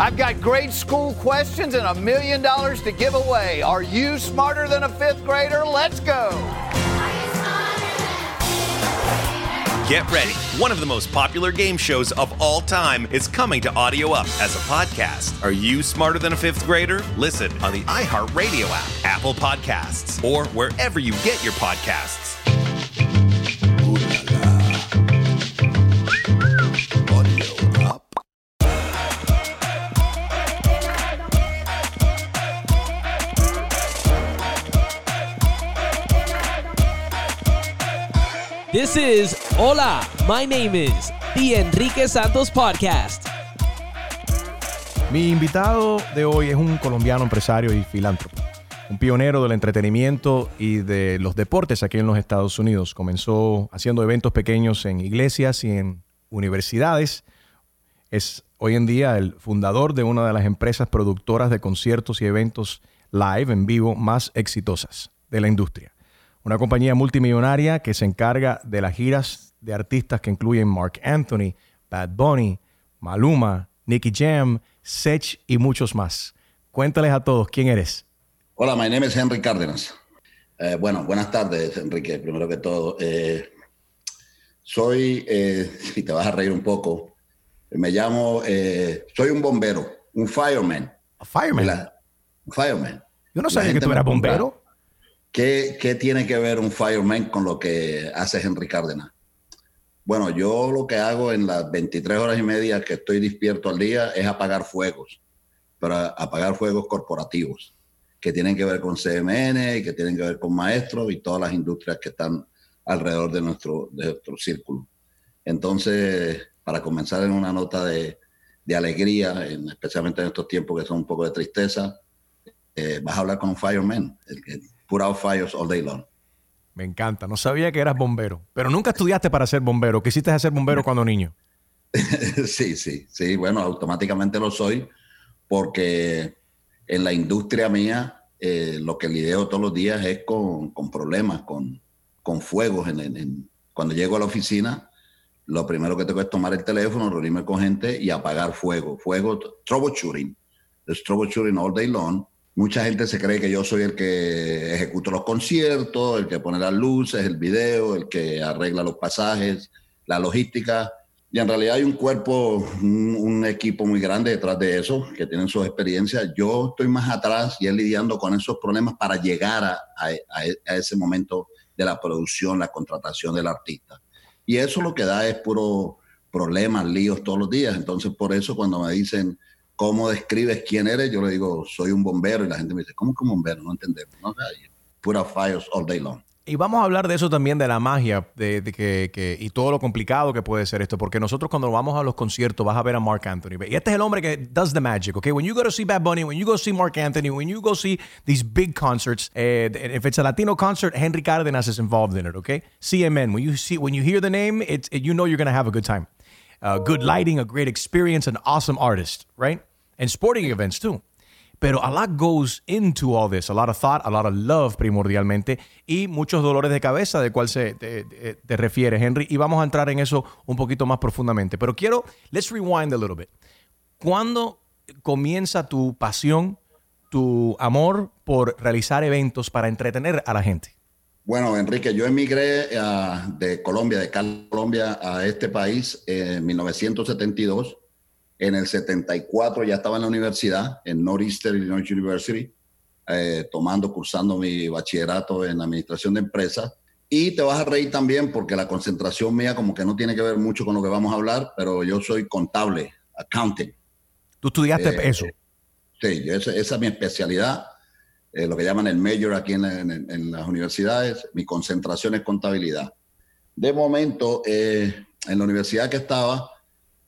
I've got grade school questions and a million dollars to give away. Are you smarter than a fifth grader? Let's go. Get ready. One of the most popular game shows of all time is coming to Audio Up as a podcast. Are you smarter than a fifth grader? Listen on the iHeartRadio app, Apple Podcasts, or wherever you get your podcasts. This is Hola, my name is The Enrique Santos Podcast. Mi invitado de hoy es un colombiano empresario y filántropo, un pionero del entretenimiento y de los deportes aquí en los Estados Unidos. Comenzó haciendo eventos pequeños en iglesias y en universidades. Es hoy en día el fundador de una de las empresas productoras de conciertos y eventos live en vivo más exitosas de la industria una compañía multimillonaria que se encarga de las giras de artistas que incluyen Mark Anthony, Bad Bunny, Maluma, Nicky Jam, Sech y muchos más. Cuéntales a todos quién eres. Hola, mi nombre es Henry Cárdenas. Eh, bueno, buenas tardes, Enrique, primero que todo. Eh, soy, eh, si te vas a reír un poco, me llamo, soy un bombero, un fireman. ¿A fireman? un fireman. Yo no sabía que tú eras bombero. ¿Qué, tiene que ver un fireman con lo que hace Henry Cárdenas? Bueno, yo lo que hago en las 23 horas y media que estoy despierto al día es apagar fuegos, pero apagar fuegos corporativos, que tienen que ver con CMN y que tienen que ver con maestros y todas las industrias que están alrededor de nuestro, de nuestro círculo. Entonces, para comenzar en una nota de, alegría, especialmente en estos tiempos que son un poco de tristeza, eh, vas a hablar con un fireman, el que put fires all day long. Me encanta. No sabía que eras bombero, pero nunca estudiaste para ser bombero. Quisiste ser bombero cuando niño. sí, sí, sí. Bueno, automáticamente lo soy porque en la industria mía eh, lo que lidio todos los días es con, problemas, con, con fuegos. En, cuando llego a la oficina, lo primero que tengo es tomar el teléfono, reunirme con gente y apagar fuego. Fuego, troubleshooting. Es troubleshooting all day long Mucha gente se cree que yo soy el que ejecuta los conciertos, el que pone las luces, el video, el que arregla los pasajes, la logística. Y en realidad hay un cuerpo, un, equipo muy grande detrás de eso, que tienen sus experiencias. Yo estoy más atrás y es lidiando con esos problemas para llegar a, a ese momento de la producción, la contratación del artista. Y eso lo que da es puro problemas, líos todos los días. Entonces, por eso cuando me dicen, cómo describes quién eres, yo le digo, soy un bombero y la gente me dice, ¿cómo que un bombero? No entendemos. ¿no? Pura fires all day long. Y vamos a hablar de eso también, de la magia de, que, y todo lo complicado que puede ser esto, porque nosotros cuando vamos a los conciertos vas a ver a Mark Anthony. Y este es el hombre que does the magic, okay? When you go to see Bad Bunny, when you go see Mark Anthony, when you go see these big concerts, eh, if it's a Latino concert, Henry Cárdenas is involved in it, okay? CMN, when you see, when you hear the name, it's, you know you're going to have a good time. Good lighting, a great experience, an awesome artist, right? And sporting events too. Pero a lot goes into all this, a lot of thought, a lot of love primordialmente y muchos dolores de cabeza de cuál se te, te, refiere Henry y vamos a entrar en eso un poquito más profundamente. Pero quiero, let's rewind a little bit. ¿Cuándo comienza tu pasión, tu amor por realizar eventos para entretener a la gente? Bueno, Enrique, yo emigré uh, de Colombia, de Colombia, a este país en 1972. En el 74 ya estaba en la universidad, en Northeastern Illinois University, eh, tomando, cursando mi bachillerato en administración de empresas. Y te vas a reír también porque la concentración mía como que no tiene que ver mucho con lo que vamos a hablar, pero yo soy contable, accounting. ¿Tú estudiaste eh, eso? Sí, esa, esa es mi especialidad eh, lo que llaman el major aquí en, las universidades, mi concentración es contabilidad. De momento, eh, en la universidad que estaba,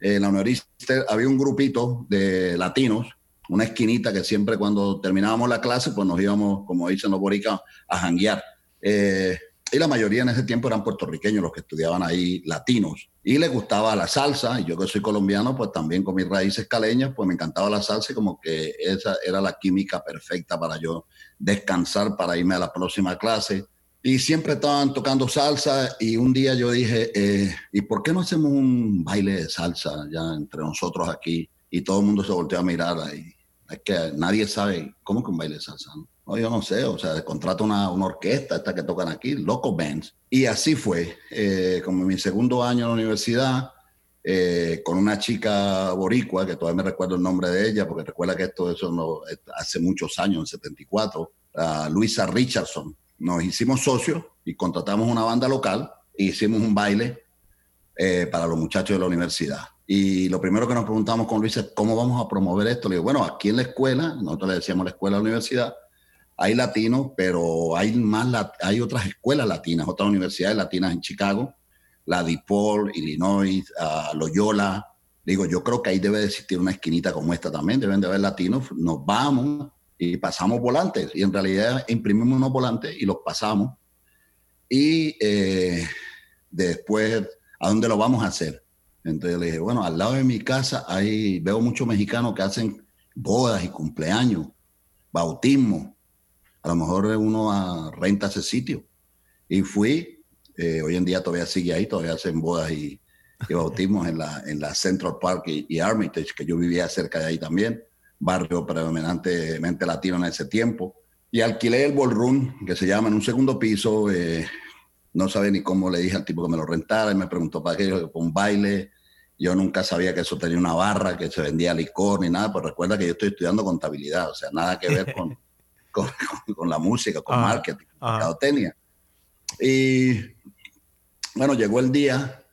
en la universidad había un grupito de latinos, una esquinita que siempre cuando terminábamos la clase, pues nos íbamos, como dicen los boricas, a janguear. Eh, y la mayoría en ese tiempo eran puertorriqueños los que estudiaban ahí, latinos. Y les gustaba la salsa, y yo que soy colombiano, pues también con mis raíces caleñas, pues me encantaba la salsa y como que esa era la química perfecta para yo descansar, para irme a la próxima clase. Y siempre estaban tocando salsa y un día yo dije, eh, ¿y por qué no hacemos un baile de salsa ya entre nosotros aquí? y todo el mundo se volteó a mirar ahí. Es que nadie sabe cómo que un baile de salsa. ¿no? yo no sé, o sea, contrata una, una, orquesta, esta que tocan aquí, Loco Bands. Y así fue, eh, como mi segundo año en la universidad, eh, con una chica boricua, que todavía me recuerdo el nombre de ella, porque recuerda que esto eso no, hace muchos años, en 74, Luisa Richardson. Nos hicimos socios y contratamos una banda local e hicimos un baile eh, para los muchachos de la universidad. Y lo primero que nos preguntamos con Luisa es cómo vamos a promover esto. Le digo, bueno, aquí en la escuela, nosotros le decíamos la escuela de la universidad, hay latinos, pero hay más, hay otras escuelas latinas, otras universidades latinas en Chicago, la DePaul, Illinois, Loyola. Digo, yo creo que ahí debe de existir una esquinita como esta también, deben de haber latinos. Nos vamos y pasamos volantes. Y en realidad imprimimos unos volantes y los pasamos. Y eh, después, ¿a dónde lo vamos a hacer? Entonces le dije, bueno, al lado de mi casa hay, veo muchos mexicanos que hacen bodas y cumpleaños, bautismo. A lo mejor uno renta ese sitio. Y fui, eh, hoy en día todavía sigue ahí, todavía hacen bodas y, bautismos en la, en la Central Park y, Armitage, que yo vivía cerca de ahí también, barrio predominantemente latino en ese tiempo. Y alquilé el ballroom, que se llama en un segundo piso. Eh, no sabía ni cómo le dije al tipo que me lo rentara y me preguntó para qué, un baile. Yo nunca sabía que eso tenía una barra, que se vendía licor ni nada, pero recuerda que yo estoy estudiando contabilidad, o sea, nada que ver con, con, la música, con marketing, tenía. Y bueno, llegó el día,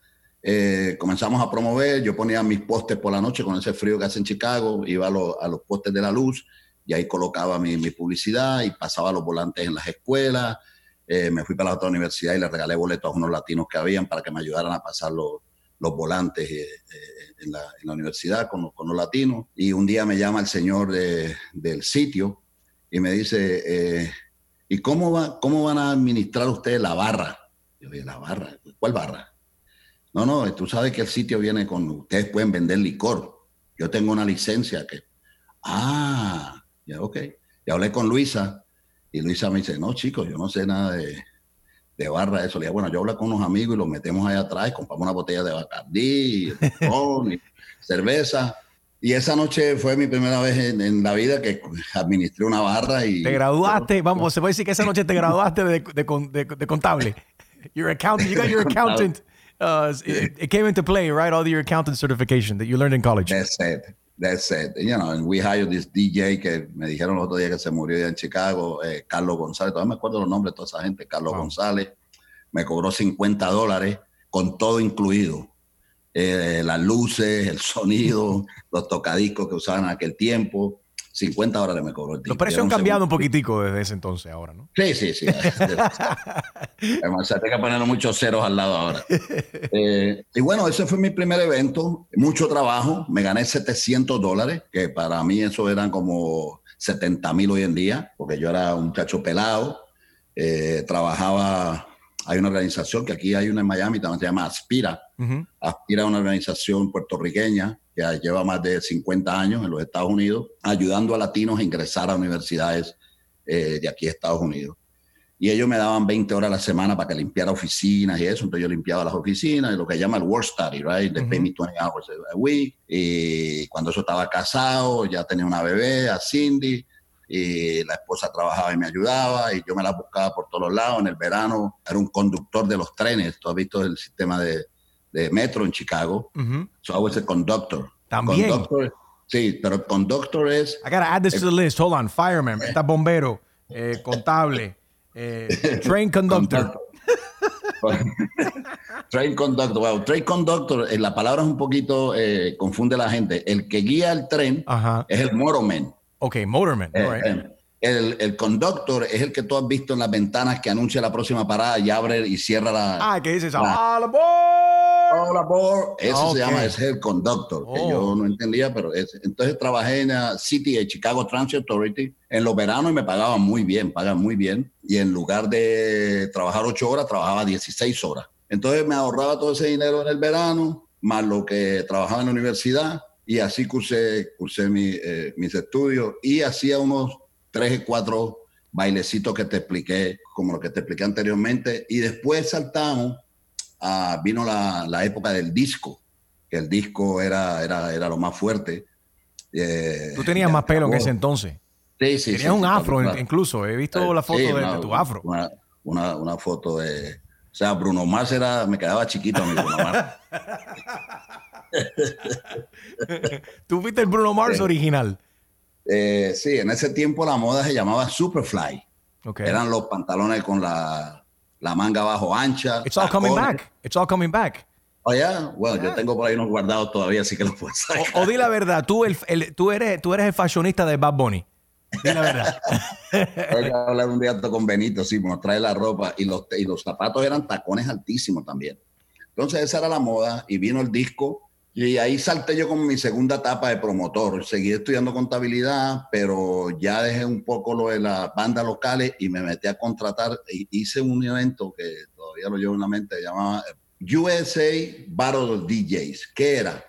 eh, comenzamos a promover, yo ponía mis postes por la noche con ese frío que hace en Chicago, iba a, los postes de la luz y ahí colocaba mi, publicidad y pasaba los volantes en las escuelas. Eh, me fui para la otra universidad y le regalé boletos a unos latinos que habían para que me ayudaran a pasar los, los volantes eh, eh, en, la, en, la, universidad con los, con los, latinos. Y un día me llama el señor de, del sitio y me dice, ¿y cómo, va, cómo van a administrar ustedes la barra? Yo dije, ¿la barra? ¿Cuál barra? No, no, tú sabes que el sitio viene con, ustedes pueden vender licor. Yo tengo una licencia que... Ah, ya, ok. Y hablé con Luisa y Luisa me dice, no, chicos, yo no sé nada de, de barra, eso. Le dije, bueno, yo hablo con unos amigos y los metemos ahí atrás, compramos una botella de Bacardí, y cerveza. Y esa noche fue mi primera vez en, la vida que administré una barra y... Te graduaste, vamos, se puede decir que esa noche te graduaste de, de, de, contable. Your accountant, you got your accountant. Uh, it, came into play, right? All your accountant certification that you learned in college. That's it. That's it. You know, and we hired this DJ que me dijeron el otro día que se murió ya en Chicago, eh, Carlos González. Todavía me acuerdo los nombres de toda esa gente. Carlos González me cobró 50 dólares con todo incluido. Eh, las luces, el sonido, los tocadiscos que usaban en aquel tiempo. 50 dólares me cobró el Los precios han cambiado un poquitico desde ese entonces ahora, ¿no? Sí, sí, sí. Además, hay que poner muchos ceros al lado ahora. Eh, y bueno, ese fue mi primer evento. Mucho trabajo. Me gané 700 dólares, que para mí eso eran como 70 mil hoy en día, porque yo era un muchacho pelado. Eh, trabajaba hay una organización que aquí hay una en Miami, también se llama Aspira. Aspira es una organización puertorriqueña que lleva más de 50 años en los Estados Unidos, ayudando a latinos a ingresar a universidades eh, de aquí de Estados Unidos. Y ellos me daban 20 horas a la semana para que limpiara oficinas y eso. Entonces yo limpiaba las oficinas, lo que llama el work study, right? They pay me 20 hours a week. Y cuando eso estaba casado, ya tenía una bebé, a Cindy y la esposa trabajaba y me ayudaba y yo me la buscaba por todos lados. En el verano era un conductor de los trenes. Tú has visto el sistema de, de metro en Chicago. So I was a conductor. También. Conductor, sí, pero conductor es... I gotta add this to the list. Hold on. Fireman, está bombero, eh, contable, eh, train conductor. train conductor. Well, train conductor, eh, la palabra es un poquito, eh, confunde a la gente. El que guía el tren es el motorman. Ok, Motorman. Eh, eh, el, el conductor es el que tú has visto en las ventanas que anuncia la próxima parada y abre y cierra la. Ah, que dices, la, ¡All aboard! All aboard. Eso se llama, ese es el conductor, que yo oh. no entendía, pero es, entonces trabajé en la City de Chicago Transit Authority en los veranos y me pagaban muy bien, pagan muy bien. Y en lugar de trabajar ocho horas, trabajaba 16 horas. Entonces me ahorraba todo ese dinero en el verano, más lo que trabajaba en la universidad y así cursé, cursé eh, mis estudios y hacía unos tres o cuatro bailecitos que te expliqué, como lo que te expliqué anteriormente, y después saltamos, a, vino la, la, época del disco, que el disco era, era, era lo más fuerte, Eh, Tú tenías más pelo en ese entonces. Sí, sí. Tenías un afro incluso. He visto la foto de, tu afro. Una, una, foto de... O sea, Bruno Mars era... Me quedaba chiquito mi Bruno Mars. ¿Tú viste el Bruno Mars original? Eh, sí, en ese tiempo la moda se llamaba Superfly. Eran los pantalones con la, la manga abajo ancha. It's all coming back. It's all coming back. Oh, yeah? Bueno, yo tengo por ahí unos guardados todavía, así que los puedo sacar. O, di la verdad, tú, el, el, tú, eres, tú eres el fashionista de Bad Bunny. Di la verdad. Voy a hablar un día con Benito, sí, nos trae la ropa y los, y los zapatos eran tacones altísimos también. Entonces esa era la moda y vino el disco y ahí salté yo con mi segunda etapa de promotor. Seguí estudiando contabilidad, pero ya dejé un poco lo de las bandas locales y me metí a contratar. E hice un evento que todavía lo llevo en la mente, llamaba USA Battle DJs. ¿Qué era?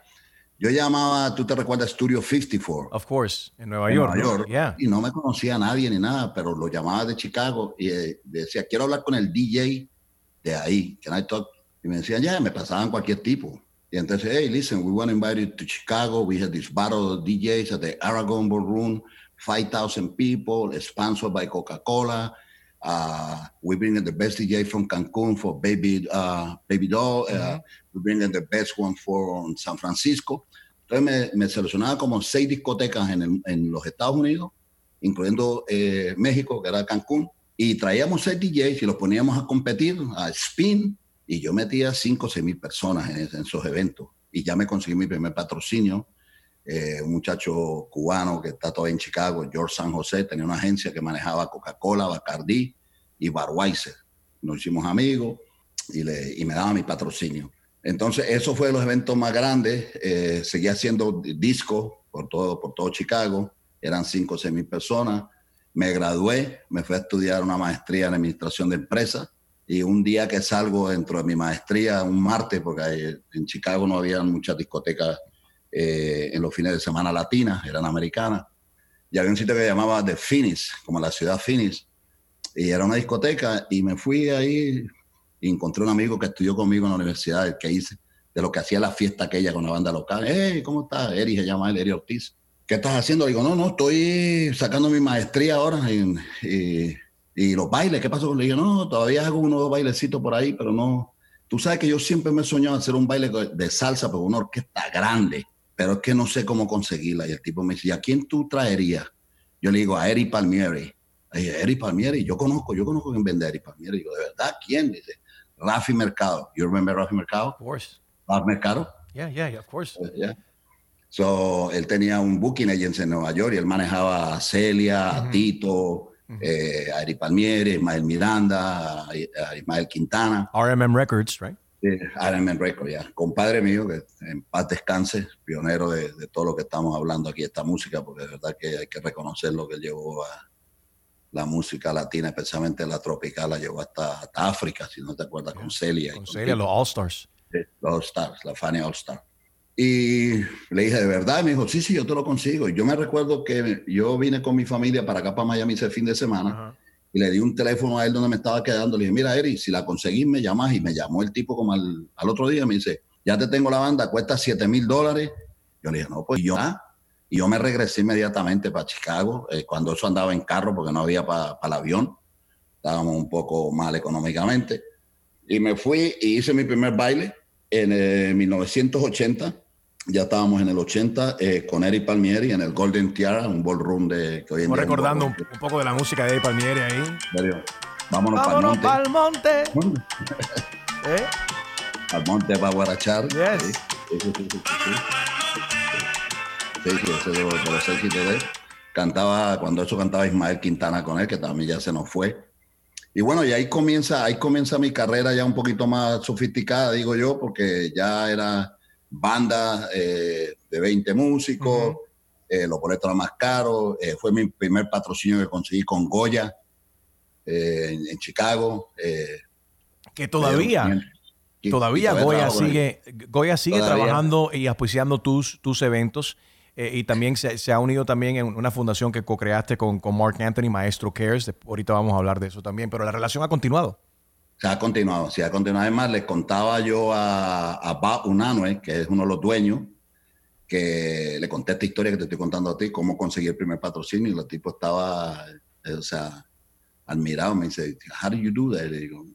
Yo llamaba, tú te recuerdas, Studio 54. Of course, en Nueva York. Nueva York Y no me conocía a nadie ni nada, pero lo llamaba de Chicago y eh, decía, quiero hablar con el DJ de ahí. Can I talk? Y me decían, ya, me pasaban cualquier tipo. Y entonces, hey, listen, we want to invite you to Chicago. We had this battle of DJs at the Aragon Ballroom, 5,000 people, sponsored by Coca-Cola. Uh, we bring in the best DJ from Cancun for Baby uh, Baby Doll. Uh, we bring in the best one for San Francisco. Me, me seleccionaba como seis discotecas en, en los Estados Unidos, incluyendo eh, México, que era Cancún, y traíamos seis DJs y los poníamos a competir, a spin, y yo metía 5 o 6 mil personas en, esos eventos. Y ya me conseguí mi primer patrocinio. Eh, un muchacho cubano que está todavía en Chicago, George San José, tenía una agencia que manejaba Coca-Cola, Bacardi y Barweiser. Nos hicimos amigos y, le, y me daba mi patrocinio. Entonces, eso fue de los eventos más grandes. Eh, seguía haciendo discos por todo, por todo Chicago. Eran 5 o 6 mil personas. Me gradué, me fui a estudiar una maestría en administración de empresas y un día que salgo dentro de mi maestría, un martes, porque en Chicago no había muchas discotecas eh, en los fines de semana latinas, eran americanas, y había un sitio que llamaba The Phoenix, como la ciudad Phoenix, y era una discoteca, y me fui ahí y encontré un amigo que estudió conmigo en la universidad, el que hice, de lo que hacía la fiesta aquella con la banda local. Hey, ¿cómo estás? Eri se llama él, Eri Ortiz. ¿Qué estás haciendo? Le digo, no, no, estoy sacando mi maestría ahora en, y los bailes, ¿qué pasó? Le dije, no, todavía hago unos bailecitos por ahí, pero no. Tú sabes que yo siempre me he soñado hacer un baile de salsa, pero una orquesta grande, pero es que no sé cómo conseguirla. Y el tipo me dice, ¿a quién tú traerías? Yo le digo, a Eri Palmieri. Le dije, Eri Palmieri, yo conozco, yo conozco quién vende a Eri Palmieri. Digo, ¿de verdad quién? Dice, Rafi Mercado. You remember Rafi Mercado? Of course. Rafi Mercado? Yeah, yeah, yeah, of course. Uh, yeah. So, él tenía un booking agency en Nueva York y él manejaba a Celia, a Tito, eh, a Eri Palmieri, Ismael Miranda, a, Ismael Quintana. RMM Records, right? Sí, RMM Records, ya. Compadre mío, que en paz descanse, pionero de, todo lo que estamos hablando aquí, esta música, porque de verdad que hay que reconocer lo que llevó a la música latina, especialmente la tropical, la llevó hasta, África, si no te acuerdas, con Celia. Con Celia, los All Stars. Sí, los All Stars, la Fanny All Stars. Y le dije, ¿de verdad? me dijo, sí, sí, yo te lo consigo. Y yo me recuerdo que yo vine con mi familia para acá, para Miami, ese fin de semana. Y le di un teléfono a él donde me estaba quedando. Le dije, mira, Eri, si la conseguís, me llamas. Y me llamó el tipo como al, al otro día. Me dice, ya te tengo la banda, cuesta 7 mil dólares. Yo le dije, no, pues yo, ah". Y yo me regresé inmediatamente para Chicago, eh, cuando eso andaba en carro, porque no había para el avión. Estábamos un poco mal económicamente. Y me fui y hice mi primer baile en 1980 eh, ya estábamos en el 80 eh, con Eric Palmieri en el Golden Tiara, un ballroom de que hoy en día recordando un, poco de la música de Eric Palmieri ahí. Vámonos, Vámonos para el monte. ¿Eh? Al monte para guarachar. Yes. Sí, sí, sí, sí, ese Cantaba, cuando eso cantaba Ismael Quintana con él, que también ya se nos fue. Y bueno, y ahí comienza, ahí comienza mi carrera ya un poquito más sofisticada, digo yo, porque ya era banda eh, de 20 músicos, eh, los boletos más caros. Eh, fue mi primer patrocinio que conseguí con Goya en, Chicago. que todavía, todavía, Goya sigue, Goya sigue trabajando y auspiciando tus, tus eventos. Y también se, ha unido también en una fundación que co-creaste con, con Mark Anthony, Maestro Cares. ahorita vamos a hablar de eso también, pero la relación ha continuado. Se ha continuado, se ha continuado. Además, les contaba yo a, a Unanue, que es uno de los dueños, que le conté esta historia que te estoy contando a ti, cómo conseguí el primer patrocinio, y el tipo estaba, eh, o sea, admirado, me dice, how do you do that? Y digo,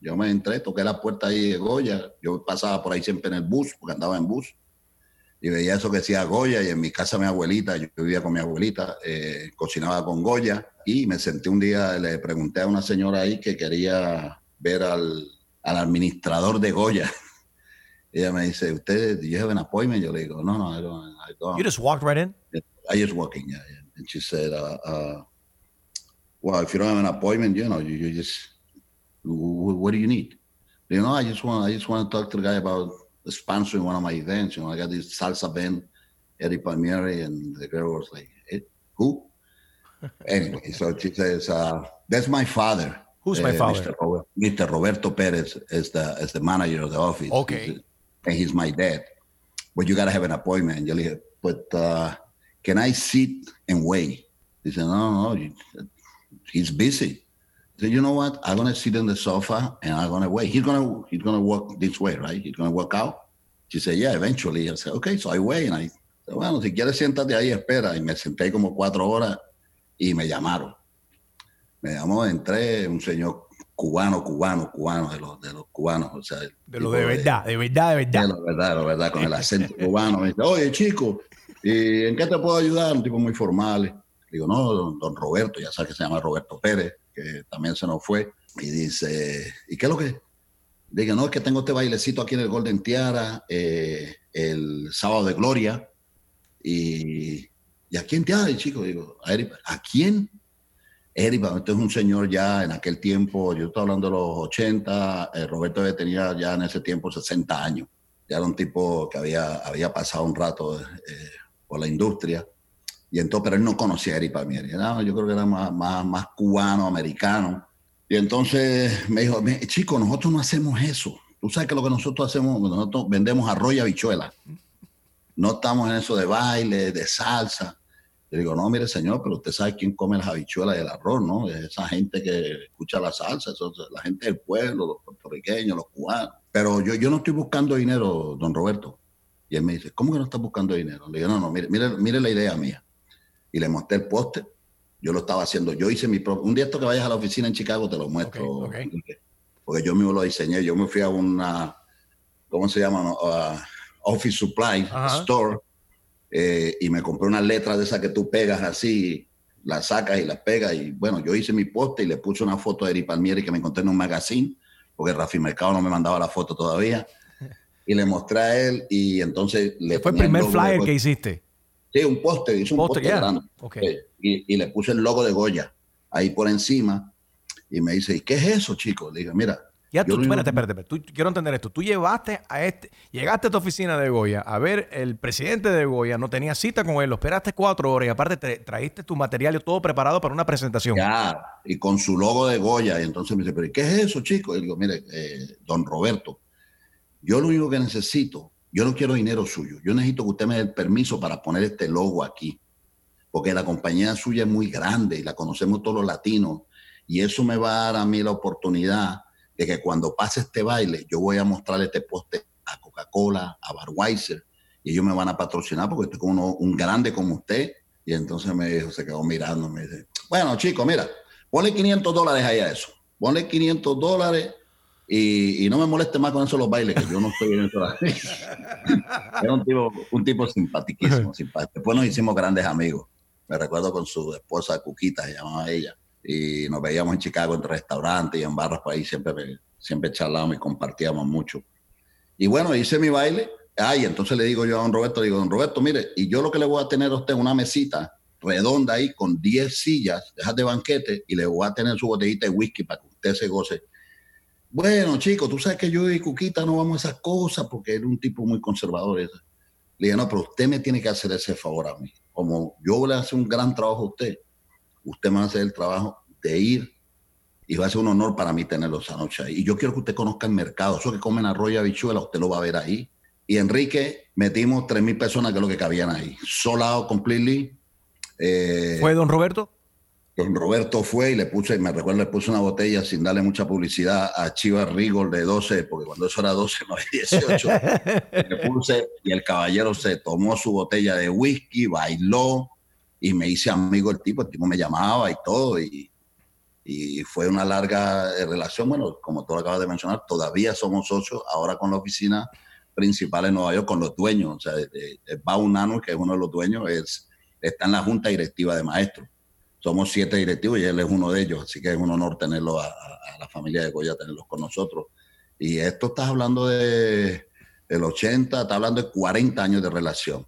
yo me entré, toqué la puerta ahí de Goya, yo pasaba por ahí siempre en el bus, porque andaba en bus, y veía eso que decía Goya, y en mi casa mi abuelita, yo vivía con mi abuelita, eh, cocinaba con Goya, y me senté un día, le pregunté a una señora ahí que quería ver al, al administrador de Goya. Ella me dice, ¿usted, do you have an appointment? Yo le digo, no, no, I don't. I don't. You just walked right in? I just walked in, yeah. yeah. And she said, uh, uh, well, if you don't have an appointment, you know, you, you just, what do you need? You know, I just want, I just want to talk to the guy about sponsoring one of my events. You know, I got this salsa band, Eddie Palmieri, and the girl was like, eh, who? anyway, so she says, uh, that's my father. Who's my Uh, father? Mr. Robert- Mr. Roberto Perez is the is the manager of the office. Okay. He's- and he's my dad. But you gotta have an appointment. And yo le dije, but uh, can I sit and wait? He said, no, no, he's busy. You know what? I'm gonna sit on the sofa and I'm gonna wait. He's gonna he's gonna walk this way, right? He's gonna walk out. She said, yeah, eventually. I said, okay, so I wait. And I said, bueno, si quieres siéntate ahí, espera. Y me senté como cuatro horas y me llamaron. Me llamó, entré, un señor cubano, cubano, cubano, de los, de los cubanos, o sea, De lo de verdad, de verdad, de de verdad. la verdad, la verdad, con el acento cubano. Me dice, oye, chico, ¿y en qué te puedo ayudar? Un tipo muy formal. Digo, no, don, Roberto, ya sabes que se llama Roberto Pérez, que también se nos fue. Y dice, ¿y qué es lo que? Digo, no, es que tengo este bailecito aquí en el Golden Tiara, eh, el sábado de Gloria. Y, ¿y a quién te habla, chico? Digo, a Eric, ¿a quién? Eric, este es un señor ya en aquel tiempo, yo estoy hablando de los 80, eh, Roberto tenía ya en ese tiempo 60 años. Ya era un tipo que había, había pasado un rato eh, por la industria. Y entonces, pero él no conocía a Eric Palmieri. Era- yo creo que era más, más, más cubano, americano. Y entonces me dijo, "Me- chico, nosotros no hacemos eso. Tú sabes que lo que nosotros hacemos, nosotros vendemos arroz y habichuela. No estamos en eso de baile, de salsa. Le digo, no, mire, señor, pero usted sabe quién come las habichuelas y el arroz, ¿no? Es esa gente que escucha la salsa, eso es la gente del pueblo, los puertorriqueños, los cubanos. Pero yo, yo no estoy buscando dinero, don Roberto. Y él me dice, ¿cómo que no estás buscando dinero? Le digo, no, no, mire, mire, mire la idea mía. Y le mostré el póster. Yo lo estaba haciendo. Yo hice mi propio. Un día esto que vayas a la oficina en Chicago te lo muestro. Porque yo mismo lo diseñé. Yo me fui a una, ¿cómo se llama? Ah, Office Supply Ajá. Store eh, y me compré unas letras de esas que tú pegas así, las sacas y las pegas. Y bueno, yo hice mi poste y le puse una foto de Eri Palmieri que me encontré en un magazine, porque Rafi Mercado no me mandaba la foto todavía. Y le mostré a él y entonces le Fue el primer flyer que hiciste. Sí, un póster, hice un Póster, grande. Y, y le puse el logo de Goya ahí por encima. Y me dice, ¿y qué es eso, chico? Le dije, mira. Ya tú, espérate, espérate, espérate. Tú- quiero entender esto. Tú llevaste a este, llegaste a tu oficina de Goya a ver el presidente de Goya, no tenías cita con él, lo esperaste cuatro horas y aparte te traíste tu material todo preparado para una presentación. Ya, y con su logo de Goya. Y entonces me dice, ¿pero ¿y qué es eso, chico? Y digo, mire, eh, don Roberto, yo lo único que necesito, yo no quiero dinero suyo. Yo necesito que usted me dé el permiso para poner este logo aquí. Porque la compañía suya es muy grande y la conocemos todos los latinos. Y eso me va a dar a mí la oportunidad de que cuando pase este baile, yo voy a mostrar este poste a Coca-Cola, a Budweiser, y ellos me van a patrocinar porque estoy con uno- un grande como usted. Y entonces me dijo, se quedó mirando, me dice, bueno, chico, mira, ponle 500 dólares ahí a eso. Ponle 500 dólares y, y no me moleste más con eso los bailes, que yo no estoy en eso. Era un tipo, un tipo simpaticísimo, simpático. Después nos hicimos grandes amigos. Me recuerdo con su esposa Cuquita, se llamaba ella. Y nos veíamos en Chicago en restaurantes y en barras por ahí, siempre, siempre charlábamos y compartíamos mucho. Y bueno, hice mi baile. Ay, entonces le digo yo a don Roberto, le digo, don Roberto, mire, y yo lo que le voy a tener a usted es una mesita redonda ahí con 10 sillas, dejas de banquete, y le voy a tener su botellita de whisky para que usted se goce. Bueno, chico, tú sabes que yo y Cuquita no vamos a esas cosas porque es un tipo muy conservador. Le dije, no, pero usted me tiene que hacer ese favor a mí. Como yo le hace un gran trabajo a usted, usted me va a hacer el trabajo de ir y va a ser un honor para mí tenerlo esa noche ahí. Y yo quiero que usted conozca el mercado. Eso que comen arroz y habichuela, usted lo va a ver ahí. Y Enrique, metimos 3.000 personas, que es lo que cabían ahí. Sold out completely. Eh, ¿Fue don Roberto? Don Roberto fue y le puse, me recuerdo, le puse una botella sin darle mucha publicidad a Chivas Rigol de 12, porque cuando eso era 12, no había 18. le puse y el caballero se tomó su botella de whisky, bailó y me hice amigo el tipo. El tipo me llamaba y todo. Y, y fue una larga eh, relación. Bueno, como tú lo acabas de mencionar, todavía somos socios ahora con la oficina principal en Nueva York, con los dueños. O sea, Baunano, que es uno de los dueños, es, está en la junta directiva de maestros somos siete directivos y él es uno de ellos, así que es un honor tenerlo a, la familia de Goya, tenerlos con nosotros. Y esto estás hablando de el 80, está hablando de 40 años de relación.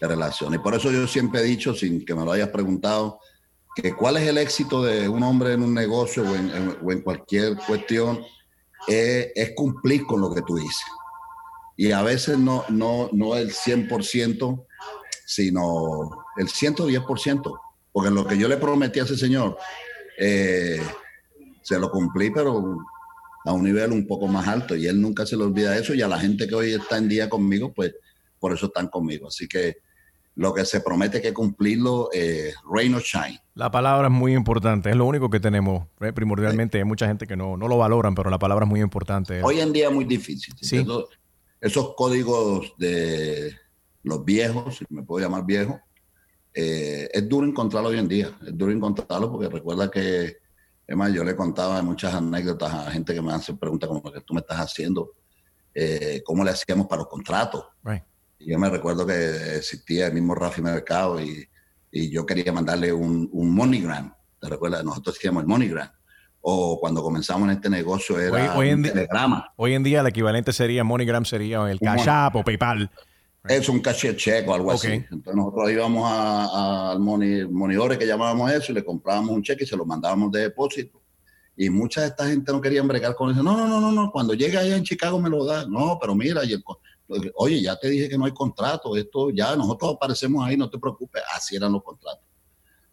De relación. Y por eso yo siempre he dicho, sin que me lo hayas preguntado, que cuál es el éxito de un hombre en un negocio o en, cualquier cuestión, es, cumplir con lo que tú dices. Y a veces no, no, no el 100%, sino el 110% porque lo que yo le prometí a ese señor, eh, se lo cumplí, pero a un nivel un poco más alto y él nunca se le olvida eso y a la gente que hoy está en día conmigo, pues por eso están conmigo. Así que lo que se promete que cumplirlo, eh, rain or shine. La palabra es muy importante, es lo único que tenemos. ¿eh? Primordialmente hay mucha gente que no, no, lo valoran, pero la palabra es muy importante. Hoy en día es muy difícil. ¿Sí? esos códigos de los viejos, si me puedo llamar viejo, eh, es duro encontrarlo hoy en día, es duro encontrarlo porque recuerda que, además, yo le contaba muchas anécdotas a gente que me hace preguntas como que tú me estás haciendo, eh, cómo le hacíamos para los contratos. Y yo me recuerdo que existía el mismo Rafi Mercado y, y yo quería mandarle un, un MoneyGram, ¿te recuerdas? Nosotros hacíamos el MoneyGram. O cuando comenzamos en este negocio era hoy, en telegrama. Hoy en día el equivalente sería MoneyGram, sería el Cash App o PayPal. Es un caché cheque o algo así. Entonces nosotros íbamos al monitores que llamábamos eso y le comprábamos un cheque y se lo mandábamos de depósito. Y mucha de esta gente no querían bregar con eso. No, no, no, no, no. Cuando llegue allá en Chicago me lo da. No, pero mira, y oye, ya te dije que no hay contrato. Esto ya, nosotros aparecemos ahí, no te preocupes. Así eran los contratos.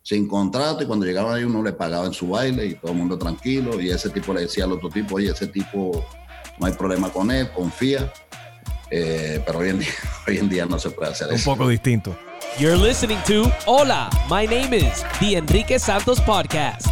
Sin contrato, y cuando llegaban ahí uno le pagaba en su baile y todo el mundo tranquilo. Y ese tipo le decía al otro tipo, oye, ese tipo no hay problema con él, confía eh, pero hoy en, día, hoy en día no se puede hacer eso. Un poco distinto. You're listening to Hola, my name is The Enrique Santos Podcast.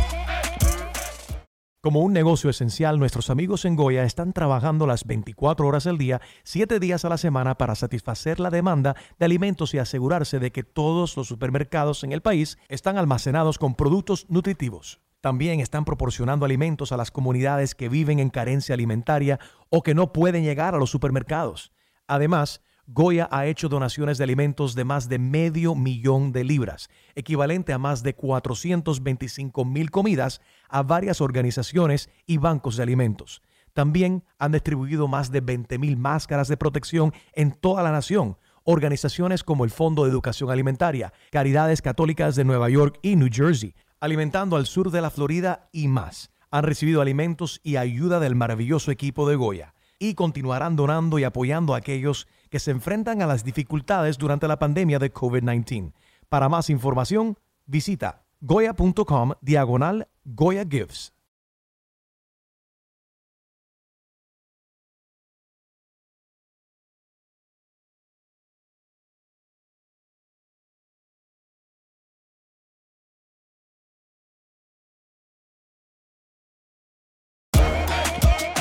Como un negocio esencial, nuestros amigos en Goya están trabajando las 24 horas del día, 7 días a la semana para satisfacer la demanda de alimentos y asegurarse de que todos los supermercados en el país están almacenados con productos nutritivos. También están proporcionando alimentos a las comunidades que viven en carencia alimentaria o que no pueden llegar a los supermercados. Además, Goya ha hecho donaciones de alimentos de más de medio millón de libras, equivalente a más de 425 mil comidas a varias organizaciones y bancos de alimentos. También han distribuido más de 20 mil máscaras de protección en toda la nación. Organizaciones como el Fondo de Educación Alimentaria, Caridades Católicas de Nueva York y New Jersey, alimentando al sur de la Florida y más, han recibido alimentos y ayuda del maravilloso equipo de Goya y continuarán donando y apoyando a aquellos que se enfrentan a las dificultades durante la pandemia de COVID-19. Para más información, visita goya.com diagonal Goya Gives.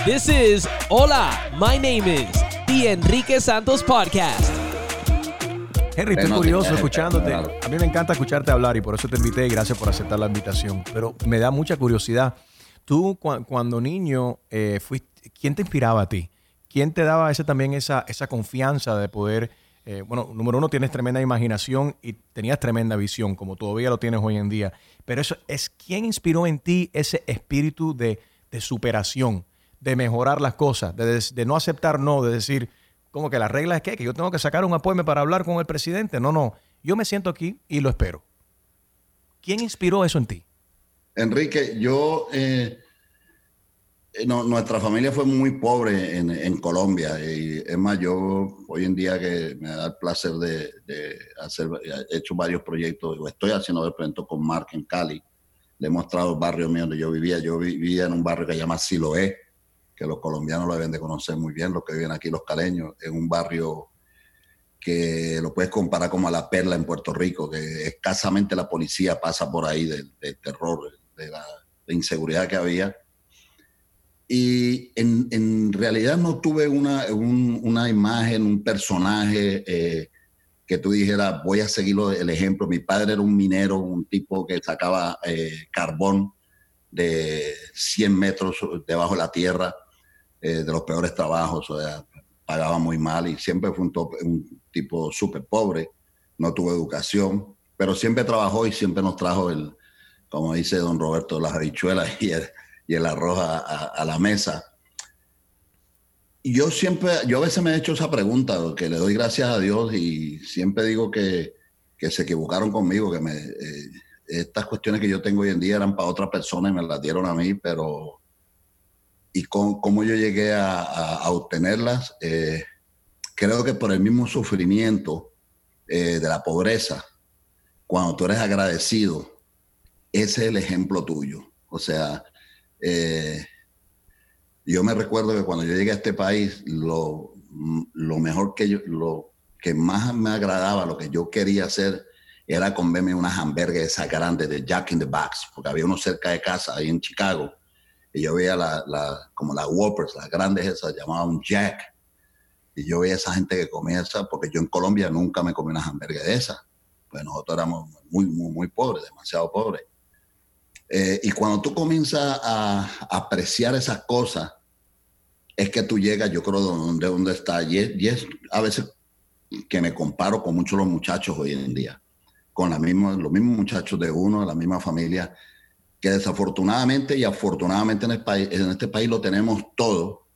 This is Hola, my name is The Enrique Santos Podcast. Henry, estoy curioso escuchándote. A mí me encanta escucharte hablar y por eso te invité y gracias por aceptar la invitación. Pero me da mucha curiosidad. Tú, cuando niño, eh, fuiste, ¿quién te inspiraba a ti? ¿Quién te daba ese, también esa, esa confianza de poder eh, bueno, número uno, tienes tremenda imaginación y tenías tremenda visión, como todavía lo tienes hoy en día. Pero eso es quién inspiró en ti ese espíritu de, de superación, de mejorar las cosas, de, no aceptar no, de decir, como que la regla es que, que yo tengo que sacar un apoyo para hablar con el presidente. No, no, yo me siento aquí y lo espero. ¿Quién inspiró eso en ti? Enrique, yo, eh, eh, nuestra familia fue muy pobre en, Colombia y es más, yo hoy en día que me da el placer de, hacer, he hecho varios proyectos, o estoy haciendo el proyecto con Mark en Cali, le he mostrado el barrio mío donde yo vivía, yo vivía en un barrio que se llama Siloé, que los colombianos lo deben de conocer muy bien, los que viven aquí, los caleños, en un barrio que lo puedes comparar como a la perla en Puerto Rico, que escasamente la policía pasa por ahí del, terror, de la inseguridad que había. Y en, realidad no tuve una, una imagen, un personaje eh, que tú dijeras, voy a seguir el ejemplo. Mi padre era un minero, un tipo que sacaba eh, carbón de 100 metros debajo de la tierra, eh, de los peores trabajos, o sea, pagaba muy mal y siempre fue un, tipo súper pobre, no tuvo educación, pero siempre trabajó y siempre nos trajo el, como dice don Roberto, las habichuelas y el, y el arroz a, la mesa. Y yo siempre, yo a veces me he hecho esa pregunta, que le doy gracias a Dios y siempre digo que, que se equivocaron conmigo, que me, eh, estas cuestiones que yo tengo hoy en día eran para otra persona y me las dieron a mí, pero y con, cómo yo llegué a, obtenerlas, eh, creo que por el mismo sufrimiento eh, de la pobreza, cuando tú eres agradecido, ese es el ejemplo tuyo. O sea, eh, yo me recuerdo que cuando yo llegué a este país, lo, lo mejor que yo, lo que más me agradaba, lo que yo quería hacer, era comerme unas hamburguesas grandes de Jack in the Box, porque había uno cerca de casa, ahí en Chicago, y yo veía la, la, como las Whoppers, las grandes esas, llamaban Jack, y yo veía esa gente que comía porque yo en Colombia nunca me comí unas hamburguesas pues nosotros éramos muy, muy, muy pobres, demasiado pobres. Eh, y cuando tú comienzas a, apreciar esas cosas, es que tú llegas, yo creo, donde, donde está. Y es, a veces que me comparo con muchos los muchachos hoy en día, con la misma, los mismos muchachos de uno, de la misma familia, que desafortunadamente y afortunadamente en, el país, en este país lo tenemos todo,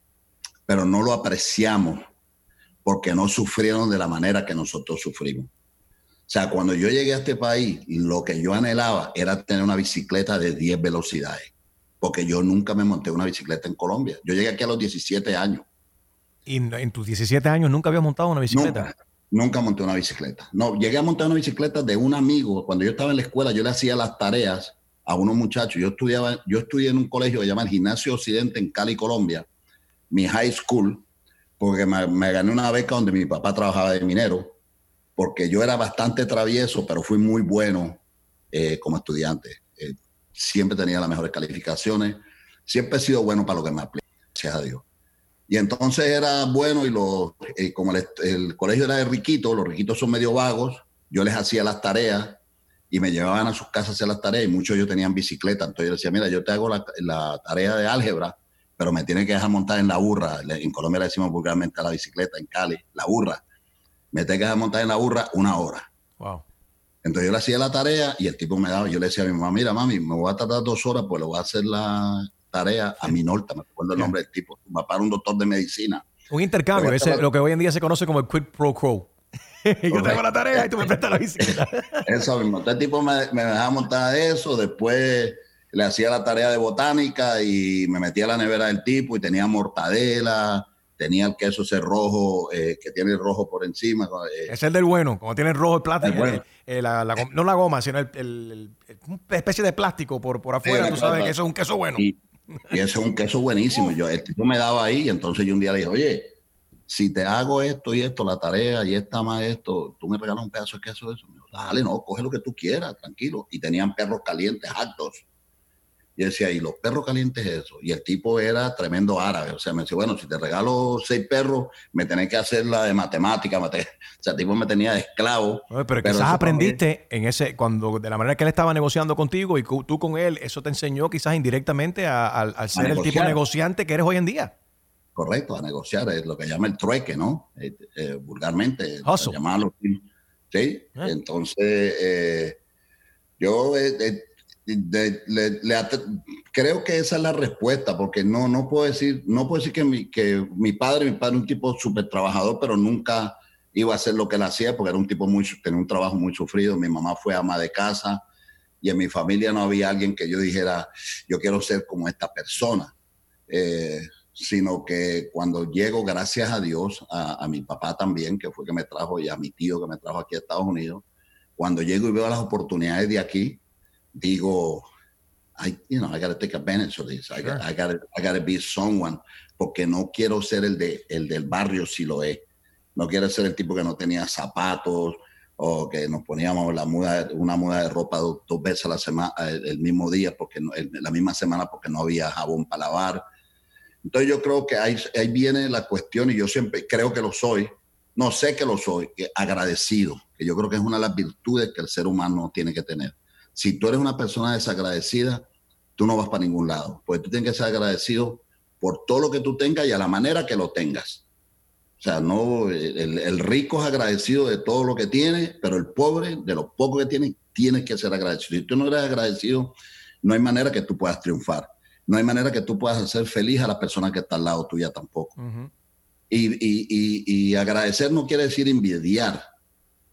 pero no lo apreciamos porque no sufrieron de la manera que nosotros sufrimos. O sea, cuando yo llegué a este país, lo que yo anhelaba era tener una bicicleta de 10 velocidades, porque yo nunca me monté una bicicleta en Colombia. Yo llegué aquí a los 17 años. ¿Y en tus 17 años nunca habías montado una bicicleta? Nunca, monté una bicicleta. No, llegué a montar una bicicleta de un amigo. Cuando yo estaba en la escuela, yo le hacía las tareas a unos muchachos. Yo estudiaba, yo estudié en un colegio que se llama el Gimnasio Occidente en Cali, Colombia, mi high school, porque me, me gané una beca donde mi papá trabajaba de minero porque yo era bastante travieso, pero fui muy bueno eh, como estudiante. Eh, siempre tenía las mejores calificaciones, siempre he sido bueno para lo que me aplica, gracias a Dios. Y entonces era bueno y lo, eh, como el, colegio era de riquitos, los riquitos son medio vagos, yo les hacía las tareas y me llevaban a sus casas a hacer las tareas y muchos de ellos tenían bicicleta. Entonces yo decía, mira, yo te hago la, la tarea de álgebra, pero me tiene que dejar montar en la burra. En Colombia le decimos vulgarmente a la bicicleta, en Cali, la burra me tengo que montar en la burra una hora. Wow. Entonces yo le hacía la tarea y el tipo me daba, yo le decía a mi mamá, mira mami, me voy a tardar dos horas, pues le voy a hacer la tarea a mi norte, me acuerdo el nombre del tipo, va para un doctor de medicina. Un intercambio, ese, lo que hoy en día se conoce como el quid pro quo. yo tengo la tarea y tú me prestas la bicicleta. eso mismo, el tipo me, me dejaba montar eso, después le hacía la tarea de botánica y me metía a la nevera del tipo y tenía mortadela, tenía el queso ese rojo, eh, que tiene el rojo por encima. Eh. Es el del bueno, como tiene el rojo el plástico. Eh, no la goma, sino el, una especie de plástico por, por afuera, tú sabes que eso es un queso bueno. Y, ese es un queso buenísimo. Yo, el tipo me daba ahí, entonces yo un día le dije, oye, si te hago esto y esto, la tarea y esta más esto, tú me regalas un pedazo de queso de eso. Dijo, dale, no, coge lo que tú quieras, tranquilo. Y tenían perros calientes, altos. Y decía, ¿y los perros calientes eso? Y el tipo era tremendo árabe. O sea, me decía, bueno, si te regalo seis perros, me tenés que hacer la de matemática. O sea, el tipo me tenía de esclavo. pero, quizás aprendiste en ese, cuando de la manera que él estaba negociando contigo y tú con él, eso te enseñó quizás indirectamente a, ser el tipo negociante que eres hoy en día. Correcto, a negociar, es lo que llama el trueque, ¿no? Eh, eh, vulgarmente. Llamarlo. Sí. Eh. Entonces, yo creo que esa es la respuesta, porque no, no puedo decir, no puedo decir que mi, que mi padre, mi padre un tipo súper trabajador, pero nunca iba a hacer lo que él hacía, porque era un tipo muy, tenía un trabajo muy sufrido. Mi mamá fue ama de casa y en mi familia no había alguien que yo dijera, yo quiero ser como esta persona. Eh, sino que cuando llego, gracias a Dios, a, a, mi papá también, que fue que me trajo, y a mi tío que me trajo aquí a Estados Unidos, cuando llego y veo las oportunidades de aquí, digo, I, you know, I got to take advantage of this. I, got, I, got to, be someone, porque no quiero ser el, de, el del barrio si lo es. no quiere ser el tipo que no tenía zapatos o que nos poníamos la muda, una muda de ropa dos, veces a la semana, el, mismo día, porque la misma semana porque no había jabón para lavar. Entonces yo creo que ahí, ahí viene la cuestión y yo siempre creo que lo soy, no sé que lo soy, agradecido, que yo creo que es una de las virtudes que el ser humano tiene que tener. Si tú eres una persona desagradecida, tú no vas para ningún lado, pues tú tienes que ser agradecido por todo lo que tú tengas y a la manera que lo tengas. O sea, no, el, rico es agradecido de todo lo que tiene, pero el pobre, de lo poco que tiene, tienes que ser agradecido. Si tú no eres agradecido, no hay manera que tú puedas triunfar. No hay manera que tú puedas hacer feliz a la persona que está al lado tuya tampoco. y, agradecer no quiere decir envidiar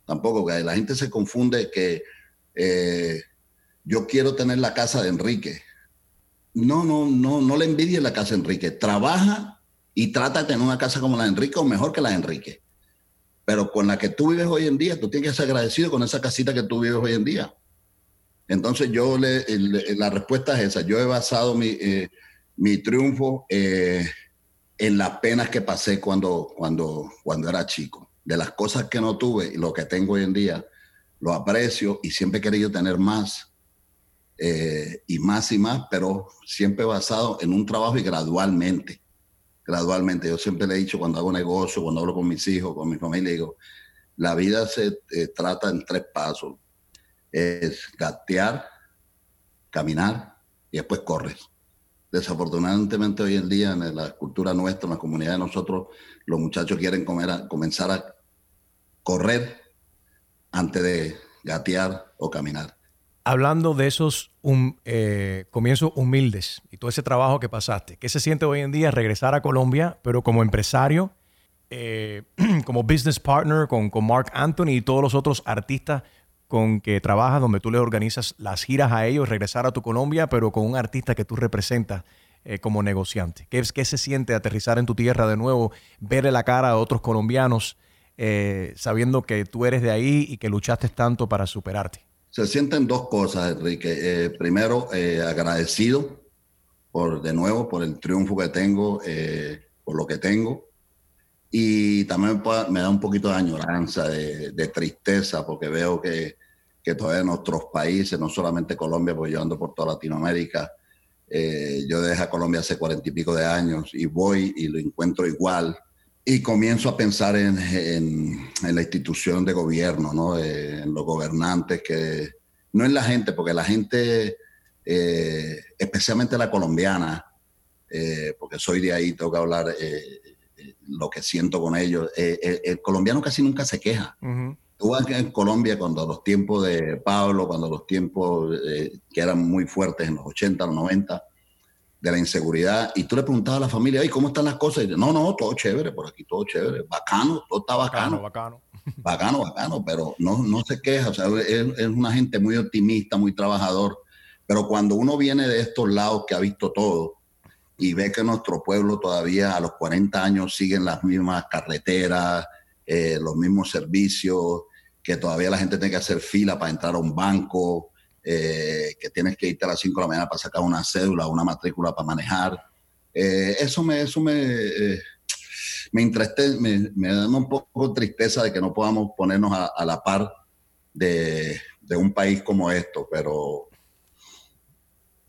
tampoco, que la gente se confunde que eh, yo quiero tener la casa de Enrique. No, no, no, no le envidie la casa de Enrique. Trabaja y trata de tener una casa como la de Enrique o mejor que la de Enrique. Pero con la que tú vives hoy en día, tú tienes que ser agradecido con esa casita que tú vives hoy en día. Entonces yo le, la respuesta es esa. Yo he basado mi, eh, mi triunfo eh, en las penas que pasé cuando, cuando, cuando era chico. De las cosas que no tuve y lo que tengo hoy en día, lo aprecio y siempre he querido tener más eh, y más y más, pero siempre basado en un trabajo y gradualmente, gradualmente. Yo siempre le he dicho cuando hago negocio, cuando hablo con mis hijos, con mi familia, digo, la vida se trata en tres pasos. Es gatear, caminar y después correr. Desafortunadamente hoy en día en la cultura nuestra, en la comunidad de nosotros, los muchachos quieren comenzar a correr antes de gatear o caminar hablando de esos eh, comienzos humildes y todo ese trabajo que pasaste, ¿qué se siente hoy en día regresar a Colombia, pero como empresario, eh, como business partner con, con, Mark Anthony y todos los otros artistas con que trabajas, donde tú le organizas las giras a ellos, regresar a tu Colombia, pero con un artista que tú representas eh, como negociante? ¿Qué, ¿Qué se siente aterrizar en tu tierra de nuevo, verle la cara a otros colombianos, sabiendo que tú eres de ahí y que luchaste tanto para superarte? Se sienten dos cosas, Enrique. Eh, primero, eh, agradecido por, de nuevo, por el triunfo que tengo, eh, por lo que tengo. Y también me da un poquito de añoranza, de, tristeza, porque veo que, que, todavía nuestros países, no solamente Colombia, porque yo ando por toda Latinoamérica, yo dejé a Colombia hace cuarenta y pico de años y voy y lo encuentro igual y comienzo a pensar en, en, la institución de gobierno, ¿no? en los gobernantes, que no en la gente, porque la gente, eh, especialmente la colombiana, eh, porque soy de ahí, tengo que hablar eh, lo que siento con ellos. el colombiano casi nunca se queja. Tú vas en Colombia cuando los tiempos de Pablo, cuando los tiempos que eran muy fuertes en los 80, los 90, de la inseguridad y tú le preguntabas a la familia, ¿cómo están las cosas? Y dice, no, no, todo chévere, por aquí todo chévere, bacano, todo está bacano. Bacano, bacano. Bacano, pero no, no se queja, o sea, es, es, una gente muy optimista, muy trabajador, pero cuando uno viene de estos lados que ha visto todo y ve que nuestro pueblo todavía a los 40 años siguen las mismas carreteras, eh, los mismos servicios, que todavía la gente tiene que hacer fila para entrar a un banco, eh, que tienes que irte a las 5 de la mañana para sacar una cédula, una matrícula para manejar. Eh, eso me, eso me, eh, me, me, da un poco tristeza de que no podamos ponernos a, la par de, de, un país como esto, pero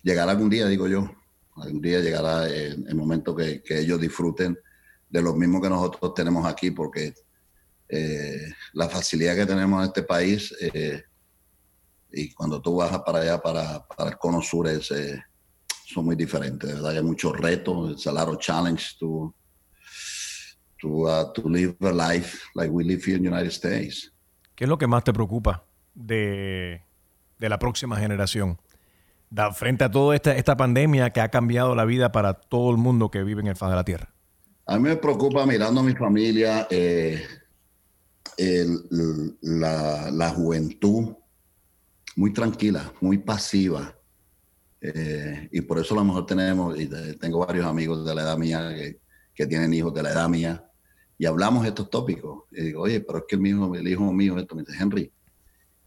llegará algún día, digo yo, algún día llegará el, el momento que, ellos disfruten de lo mismo que nosotros tenemos aquí, porque la facilidad que tenemos en este país y cuando tú bajas para allá, para, para el cono sur, es, eh, son muy diferentes. De verdad hay muchos retos, lot of challenge to, to, uh, to live a life like we live here in the United States. ¿Qué es lo que más te preocupa de, de la próxima generación? Da, frente a toda esta, esta pandemia que ha cambiado la vida para todo el mundo que vive en el faz de la Tierra. A mí me preocupa mirando a mi familia eh, la, la juventud muy tranquila, muy pasiva. Eh, y por eso a lo mejor tenemos, y tengo varios amigos de la edad mía que, tienen hijos de la edad mía, y hablamos estos tópicos. Y digo, oye, pero es que el, mismo, el hijo mío, esto me dice, Henry,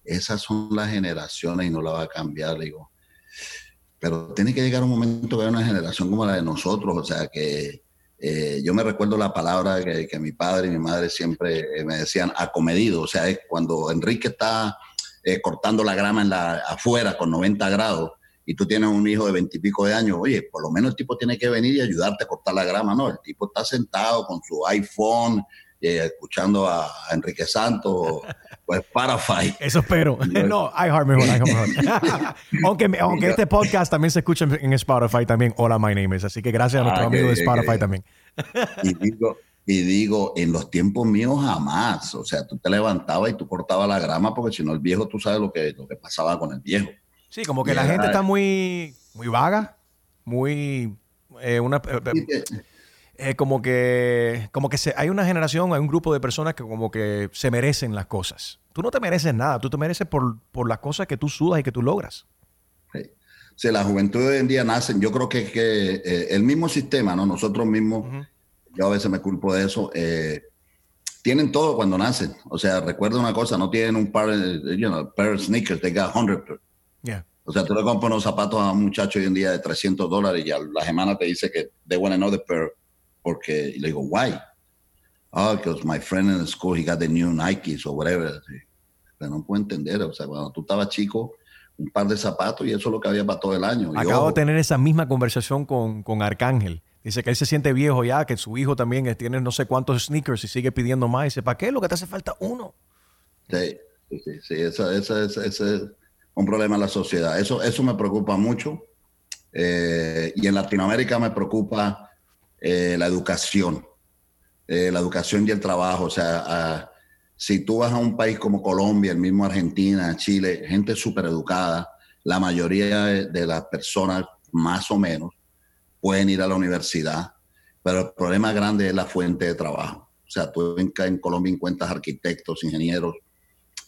esas son las generaciones y no la va a cambiar. digo, pero tiene que llegar un momento que haya una generación como la de nosotros, o sea, que, eh, yo me recuerdo la palabra que, que, mi padre y mi madre siempre me decían acomedido, o sea, es cuando Enrique está cortando la grama en la, afuera con 90 grados y tú tienes un hijo de veintipico de años, oye, por lo menos el tipo tiene que venir y ayudarte a cortar la grama, no, el tipo está sentado con su iPhone, eh, escuchando a, Enrique Santos, pues Spotify. Eso espero. No, iHeart mejor, mejor. aunque aunque este podcast también se escucha en Spotify también, hola, my name is. Así que gracias a nuestro ah, amigo de Spotify también. Y digo, y digo, en los tiempos míos jamás. O sea, tú te levantabas y tú cortabas la grama porque si no el viejo, tú sabes lo que, lo que pasaba con el viejo. Sí, como que la gente está muy, muy vaga, muy... Eh, una, eh, eh, como que, como que se, hay una generación, hay un grupo de personas que como que se merecen las cosas. Tú no te mereces nada, tú te mereces por, por las cosas que tú sudas y que tú logras. Sí, la juventud de hoy en día nacen, yo creo que, que eh, el mismo sistema, ¿no? Nosotros mismos, yo a veces me culpo de eso, eh, tienen todo cuando nacen. O sea, recuerda una cosa, no tienen un par, de, you know, pair of sneakers, they got 100. Yeah. O sea, tú le compras unos zapatos a un muchacho hoy en día de 300 dólares y a la semana te dice que they want another pair porque le digo, why? Oh, because my friend in the school, he got the new Nikes or whatever. Pero no puedo entender, o sea, cuando tú estabas chico, un par de zapatos y eso es lo que había para todo el año. Acabo de tener esa misma conversación con, con Arcángel. Dice que él se siente viejo ya, que su hijo también tiene no sé cuántos sneakers y sigue pidiendo más. Dice, ¿para qué? Lo que te hace falta uno. Sí, sí, sí. Ese es un problema en la sociedad. Eso, eso me preocupa mucho. Eh, y en Latinoamérica me preocupa eh, la educación, eh, la educación y el trabajo. O sea, si tú vas a un país como Colombia, el mismo Argentina, Chile, gente súper educada, la mayoría de las personas más o menos pueden ir a la universidad, pero el problema grande es la fuente de trabajo. O sea, tú en, Colombia encuentras arquitectos, ingenieros,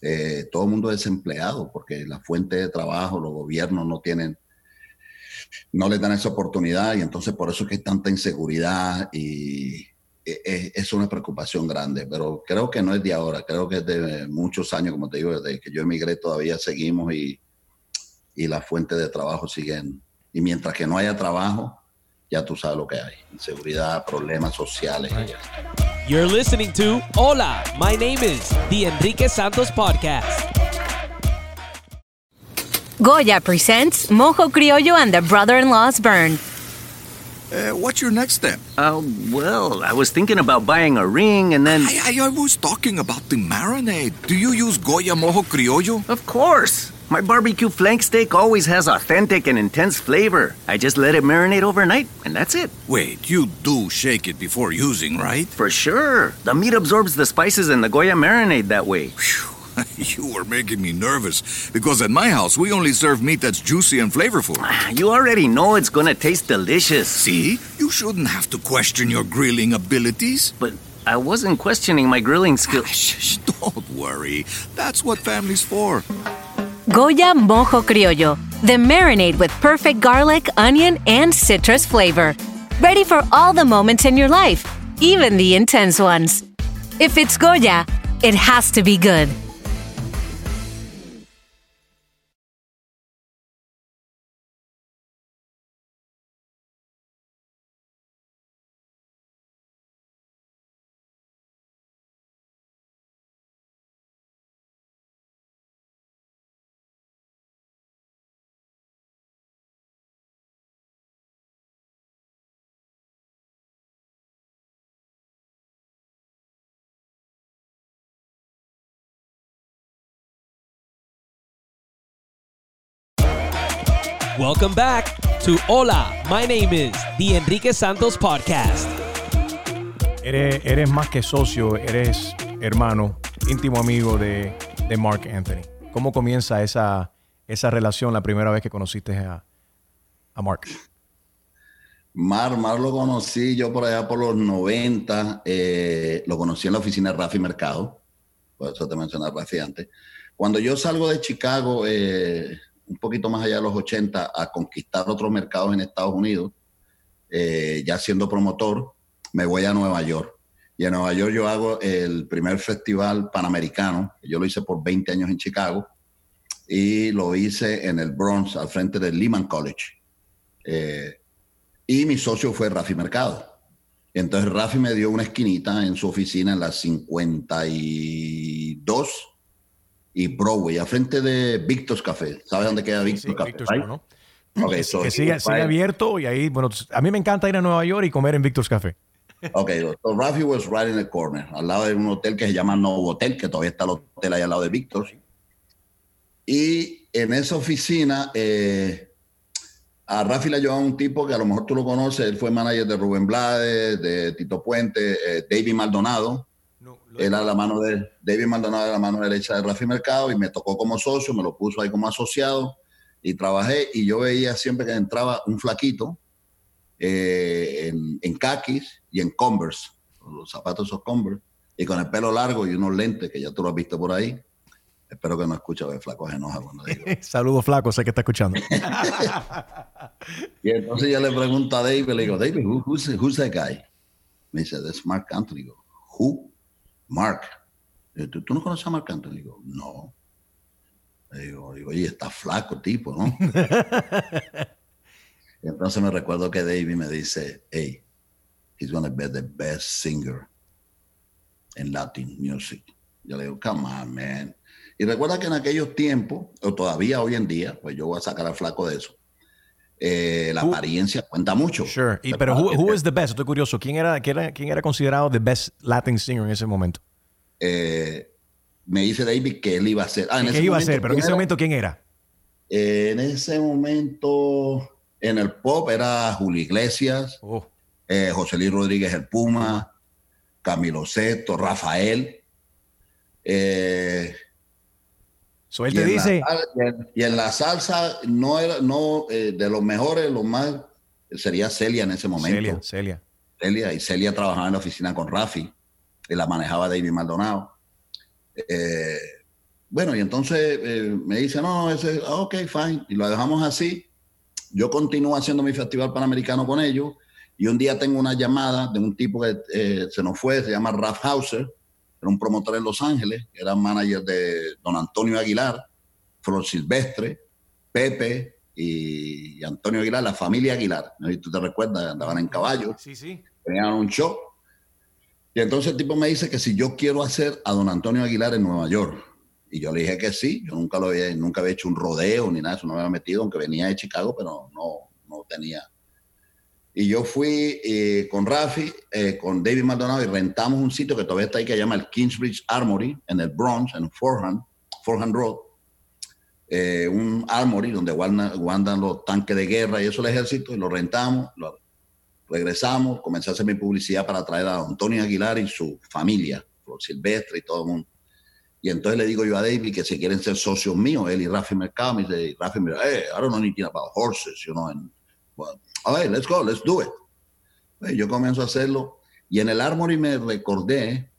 eh, todo el mundo es desempleado porque la fuente de trabajo, los gobiernos no tienen no le dan esa oportunidad y entonces por eso es que hay tanta inseguridad y e, e, es una preocupación grande, pero creo que no es de ahora, creo que es de muchos años, como te digo, desde que yo emigré todavía seguimos y, y las fuentes de trabajo siguen. Y mientras que no haya trabajo, ya tú sabes lo que hay, inseguridad, problemas sociales. You're listening to Hola, my name is The Enrique Santos Podcast. Goya presents Mojo Criollo and the Brother-in-Law's Burn. Uh, what's your next step? Uh, well, I was thinking about buying a ring and then. I, I, I was talking about the marinade. Do you use Goya Mojo Criollo? Of course. My barbecue flank steak always has authentic and intense flavor. I just let it marinate overnight, and that's it. Wait, you do shake it before using, right? For sure. The meat absorbs the spices in the Goya marinade that way. Whew. you are making me nervous because at my house we only serve meat that's juicy and flavorful. Ah, you already know it's gonna taste delicious. See? You shouldn't have to question your grilling abilities. But I wasn't questioning my grilling skills. Ah, Shh, don't worry. That's what family's for. Goya Mojo Criollo, the marinade with perfect garlic, onion, and citrus flavor. Ready for all the moments in your life, even the intense ones. If it's Goya, it has to be good. Welcome back to Hola, my name is The Enrique Santos Podcast. Eres, eres más que socio, eres hermano, íntimo amigo de, de Mark Anthony. ¿Cómo comienza esa, esa relación la primera vez que conociste a, a Mark? Mar, Mar lo conocí yo por allá por los 90, eh, lo conocí en la oficina de Rafi Mercado, por eso te mencionaba Rafi antes. Cuando yo salgo de Chicago, eh, un poquito más allá de los 80 a conquistar otros mercados en Estados Unidos, eh, ya siendo promotor, me voy a Nueva York. Y en Nueva York yo hago el primer festival panamericano, yo lo hice por 20 años en Chicago, y lo hice en el Bronx, al frente del Lehman College. Eh, y mi socio fue Rafi Mercado. Entonces Rafi me dio una esquinita en su oficina en la 52 y Broadway, a frente de Victor's Café. ¿Sabes dónde queda Victor's Sí, Café? Victor's, right? ¿no? Okay, so que siga right- abierto y ahí, bueno, a mí me encanta ir a Nueva York y comer en Victor's Café. Okay, so Rafi was right in the corner, al lado de un hotel que se llama Novo Hotel, que todavía está el hotel ahí al lado de Victor's. Y en esa oficina, eh, a Rafi le llevaba un tipo que a lo mejor tú lo conoces, él fue manager de Rubén Blades, de Tito Puente, eh, David Maldonado. Era la mano de David Maldonado era la mano derecha de Rafi Mercado y me tocó como socio, me lo puso ahí como asociado y trabajé y yo veía siempre que entraba un flaquito eh, en, en caquis y en Converse, los zapatos esos Converse, y con el pelo largo y unos lentes que ya tú lo has visto por ahí. Espero que no escuche el flaco se enoja cuando digo. Saludos, flaco, sé que está escuchando. Y entonces yo le pregunto a David, le digo, David, who- who's, who's that guy? Me dice, that's Mark Anthony. Digo, who? Mark. Eh, ¿Tú, tú no conoces a Mark Anthony? Digo, no. Le digo, digo, oye, está flaco tipo, ¿no? y entonces me recuerdo que David me dice, hey, he's gonna be the best singer in Latin music. Yo le digo, come on, man. Y recuerda que en aquellos tiempos, o todavía hoy en día, pues yo voy a sacar al flaco de eso, eh, la Who- apariencia cuenta mucho. Sure. Y, pero who, who is the best? Estoy curioso. ¿Quién era, quién era, quién era considerado the best Latin singer en ese momento? Eh, me dice David que él iba a ser. Ah, en ¿Qué ese iba a momento, ser? Pero en ¿quién ese era? momento, ¿quién era? Eh, en ese momento, en el pop era Julio Iglesias, Oh. eh, José Luis Rodríguez el Puma, Camilo Sesto, Rafael. eh, So, él y te en la dice, sal- y en- la salsa no era, no, eh, de los mejores, lo más sería Celia en ese momento. Celia, Celia. Celia, y Celia trabajaba en la oficina con Rafi, y la manejaba David Maldonado. Eh, bueno, y entonces eh, me dice, no, ese, ah, ok, fine, y lo dejamos así. Yo continúo haciendo mi festival panamericano con ellos, y un día tengo una llamada de un tipo que eh, se nos fue, se llama Ralph Hauser, era un promotor en Los Ángeles, era manager de don Antonio Aguilar, Flor Silvestre, Pepe y Antonio Aguilar, la familia Aguilar. tú te recuerdas, andaban en caballo Sí, sí. tenían un show. Y entonces el tipo me dice que si yo quiero hacer a don Antonio Aguilar en Nueva York. Y yo le dije que sí, yo nunca lo había, nunca había hecho un rodeo ni nada, eso no me había metido, aunque venía de Chicago, pero no, no tenía. Y yo fui eh, con Rafi, eh, con David Maldonado y rentamos un sitio que todavía está ahí que se llama el Kingsbridge Armory en el Bronx, en Forehand, Forehand Road. Eh, un armory donde guardan, guardan los tanques de guerra y eso el ejército, y lo rentamos, lo, regresamos, comencé a hacer mi publicidad para traer a Antonio Aguilar y su familia, Flor Silvestre y todo el mundo. Y entonces le digo yo a David que si quieren ser socios míos, él y Rafi Mercado, me dice, Rafi dice, hey, I don't know anything about horses, you know, and, well, all right, let's go, let's do it. Y yo comienzo a hacerlo, y en el Armory me recordé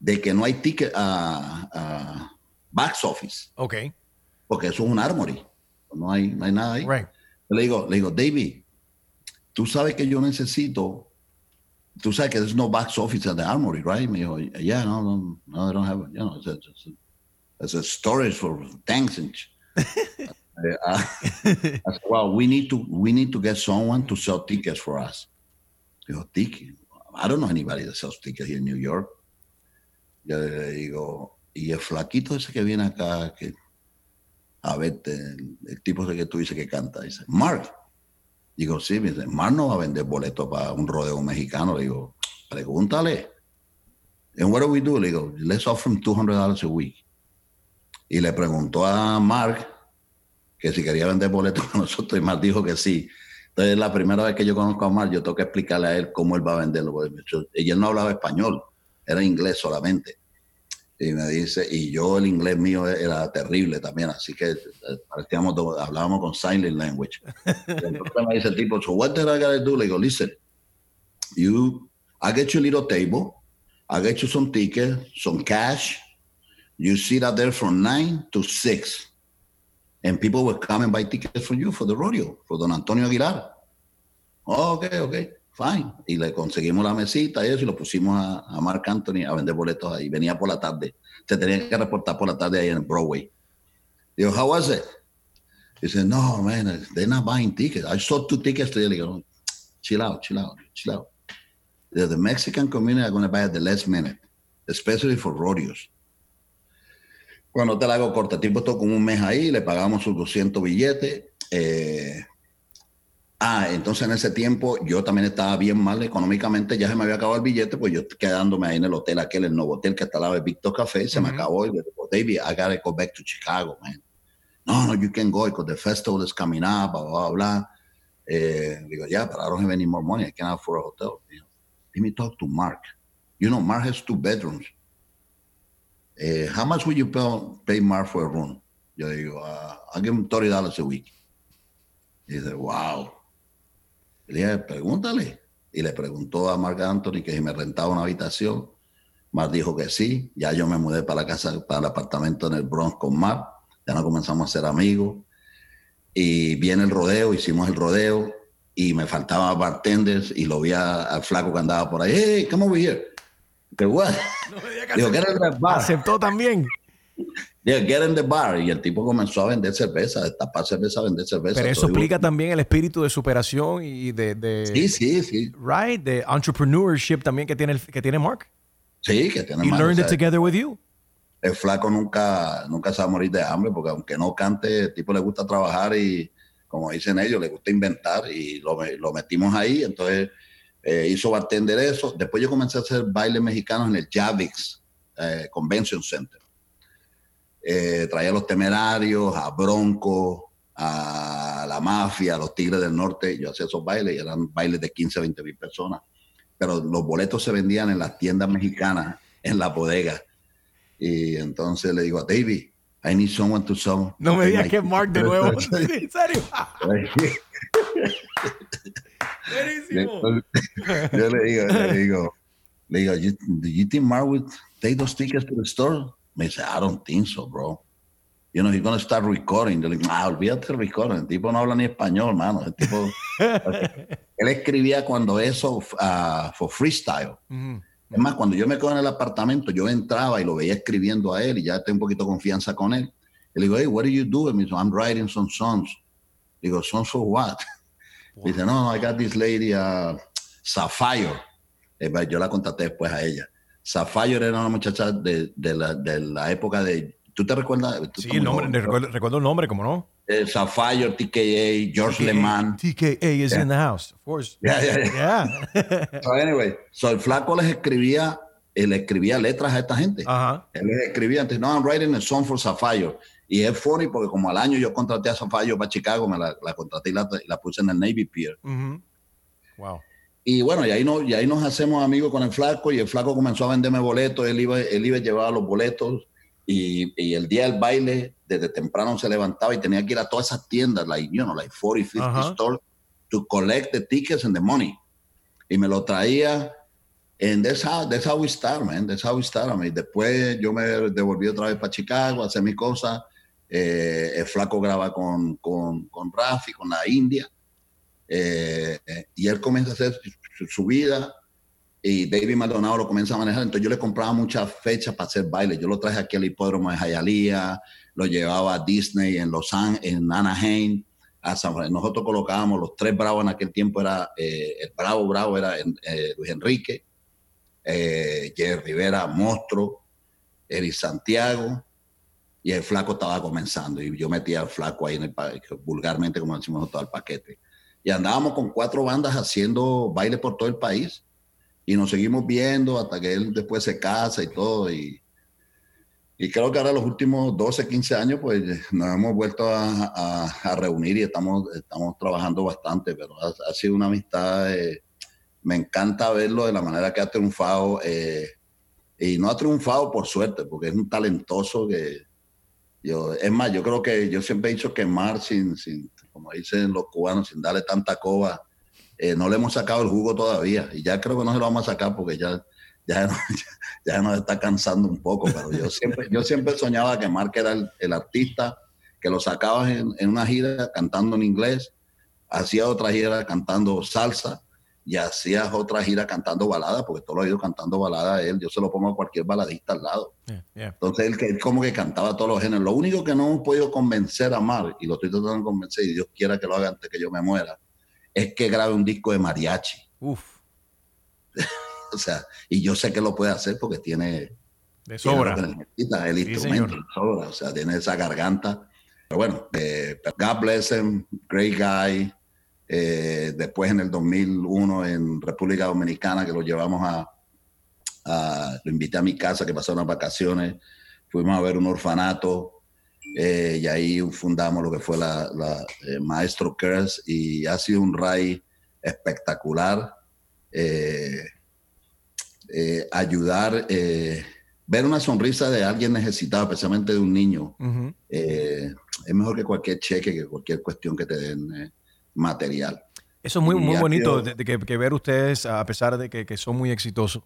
de que no hay ticket a, a box office, Ok. porque eso es un Armory, no hay, no hay nada ahí. Right. Le digo, le digo, David, tú sabes que yo necesito, tú sabes que there's no box office at the Armory, right? Me dijo, yeah, no, no, no, they don't have, it. you know, it's a, it's a, it's a storage for tanks and. sh-" Eh, ah, I said, well, we need to, we need to get someone to sell tickets for us. Digo, tickets. I don't know anybody that sells tickets here in New York. Yo le digo, y el flaquito ese que viene acá, que a verte, el, el tipo ese que tú dices que canta, dice, Mark. Digo, sí, me dice, Mark no va a vender boletos para un rodeo mexicano. Le digo, pregúntale. And what do we do? Le digo, let's offer him $200 a week. Y le preguntó a Mark que si quería vender boletos con nosotros y Mark dijo que sí. Entonces, la primera vez que yo conozco a Mark, yo tengo que explicarle a él cómo él va a venderlo. porque yo- Y él no hablaba español, era inglés solamente. Y me dice, y yo el inglés mío era terrible también, así que eh, parecíamos, hablábamos con sign language. Entonces me dice el tipo, so what did I gotta do? Le digo, listen, you, I get you a little table, I get you some tickets, some cash, you sit out there from nine to six, and people will come and buy tickets for you for the rodeo, for Don Antonio Aguilar. Oh, ok, ok, fine. Y le conseguimos la mesita y eso, y lo pusimos a, a Mark Anthony a vender boletos ahí. Venía por la tarde. Se tenía que reportar por la tarde ahí en Broadway. Digo, how was it? He said, no, man, they're not buying tickets. I sold two tickets today. Le digo, chill out, chill out, chill out. The, the Mexican community are going to buy at the last minute, especially for rodeos. Cuando te la hago corta, el tipo estuvo como un mes ahí, le pagamos sus 200 billetes. Eh, ah, entonces en ese tiempo yo también estaba bien mal económicamente, ya se me había acabado el billete, pues yo quedándome ahí en el hotel, aquel, el nuevo hotel que está al lado de Victor Café, se me acabó y le digo, David, I gotta go back to Chicago, man. No, no, you can go because the festival is coming up, blah, blah, blah. Eh, digo, yeah, but I don't have any more money. I can't afford a hotel. Know, let me talk to Mark. You know, Mark has two bedrooms. Uh, how much would you pay, Mark for a room? Yo digo, uh, I'll give him $30 a week. Y dice, wow. Le dije, pregúntale. Y le preguntó a Mark Anthony que si me rentaba una habitación. Mark dijo que sí. Ya yo me mudé para la casa, para el apartamento en el Bronx con Mark. Ya nos comenzamos a ser amigos. Y viene el rodeo, hicimos el rodeo. Y me faltaba bartenders y lo vi al flaco que andaba por ahí. Hey, come over here. ¿Qué what? Dijo, get in the bar. Aceptó también. Dijo, get in the bar. Y el tipo comenzó a vender cerveza, a destapar cerveza, a vender cerveza. Pero eso explica también el espíritu de superación y de, de Sí, sí, sí. right, de entrepreneurship también que tiene el- que tiene Mark. Sí, que tiene He más, learned o it together with you. el flaco nunca, nunca se va a morir de hambre, porque aunque no cante, el tipo le gusta trabajar y, como dicen ellos, le gusta inventar y lo, lo metimos ahí. Entonces eh, hizo bartender eso. Después yo comencé a hacer bailes mexicanos en el Javix eh, Convention Center. Eh, traía a los temerarios, a Bronco, a la mafia, a los Tigres del Norte. Yo hacía esos bailes y eran bailes de 15, 20 mil personas. Pero los boletos se vendían en las tiendas mexicanas, en la bodega. Y entonces le digo a David, I need someone to song. No me digas que Mark de nuevo. ¿En serio? Buenísimo. yo le digo, le digo, le digo, do you think Mark would take those tickets to the store? Me dice, I don't think so, bro. You know, he's going to start recording. Yo le digo, ah, olvídate del recording. El tipo no habla ni español, mano. El tipo, él escribía cuando eso, uh, for freestyle. Es más, cuando yo me quedo en el apartamento, yo entraba y lo veía escribiendo a él y ya tengo un poquito de confianza con él. Y le digo, hey, what are you doing? Me dice, I'm writing some songs. Digo, songs for what? Dice, no, I got this lady, uh, Sapphire. Eh, pues, yo la contacté después a ella. Sapphire era una muchacha de, de, la, de la época de... ¿Tú te recuerdas? Tú Sí, el nombre, recuerdo, recuerdo el nombre, ¿cómo no? eh, Sapphire, TKA, George LeMan. TKA is in the house, of course. Yeah, yeah, yeah. Yeah. So anyway, so el flaco les escribía, él escribía letras a esta gente. Ajá. Él les escribía antes, no, I'm writing a song for Sapphire. Y es funny porque como al año yo contraté a Sapphire para Chicago, me la, la contraté y la, la puse en el Navy Pier. Ujú. Wow. Y bueno, y ahí, no, y ahí nos hacemos amigos con el flaco y el flaco comenzó a venderme boletos, él iba, él iba a llevar los boletos y, y el día del baile, desde temprano se levantaba y tenía que ir a todas esas tiendas, like, you know, like 40, 50 Ajá. stores, to collect the tickets and the money. Y me lo traía, that's how, that's how we start, man, that's how we start. I mean, después yo me devolví otra vez para Chicago, a hacer mis cosas, eh, el flaco graba con, con, con Rafi, con la India, eh, y él comienza a hacer su, vida y David Maldonado lo comienza a manejar. Entonces yo le compraba muchas fechas para hacer baile. Yo lo traje aquí al hipódromo de Hialeah, lo llevaba a Disney en Los Ángeles, en Anaheim, a Francisco. Nosotros colocábamos los tres bravos en aquel tiempo, era eh, el bravo bravo era Luis Enrique, Jerry Rivera, Monstruo, Eric Santiago, y el flaco estaba comenzando. Y yo metía al flaco ahí en el vulgarmente, como decimos nosotros, al paquete. Y andábamos con cuatro bandas haciendo baile por todo el país. Y nos seguimos viendo hasta que él después se casa y todo. Y, y creo que ahora los últimos 12, 15 años, pues nos hemos vuelto a, a- a reunir y estamos, estamos trabajando bastante, pero ha, ha sido una amistad. eh, me encanta verlo de la manera que ha triunfado. eh, y no ha triunfado por suerte, porque es un talentoso que. Yo, es más, yo creo que yo siempre he dicho que Mar, sin, sin, como dicen los cubanos, sin darle tanta coba, eh, no le hemos sacado el jugo todavía. Y ya creo que no se lo vamos a sacar porque ya, ya, no- ya nos está cansando un poco. Pero yo siempre, yo siempre soñaba que Mark era el, el artista que lo sacabas en, en una gira cantando en inglés, hacía otra gira cantando salsa y hacías otra gira cantando balada, porque todo lo ha ido cantando balada él. Yo se lo pongo a cualquier baladista al lado. Yeah, yeah. Entonces él, él como que cantaba todos los géneros. Lo único que no hemos podido convencer a Mar, y lo estoy tratando de convencer, y Dios quiera que lo haga antes que yo me muera, es que grabe un disco de mariachi. Uf. o sea, y yo sé que lo puede hacer porque tiene, de sobra. necesita, el instrumento, sobra, o sea, tiene esa garganta. Pero bueno, eh, God bless him, great guy. Eh, después en el 2001 en República Dominicana, que lo llevamos a, lo invité a mi casa, que pasó unas vacaciones, fuimos a ver un orfanato eh, y ahí fundamos lo que fue la, Maestro Curse y ha sido un ray espectacular. ayudar ver una sonrisa de alguien necesitado, especialmente de un niño, eh, es mejor que cualquier cheque, que cualquier cuestión que te den eh, material. Eso es muy, muy bonito de, que, ver ustedes, a pesar de que, son muy exitosos,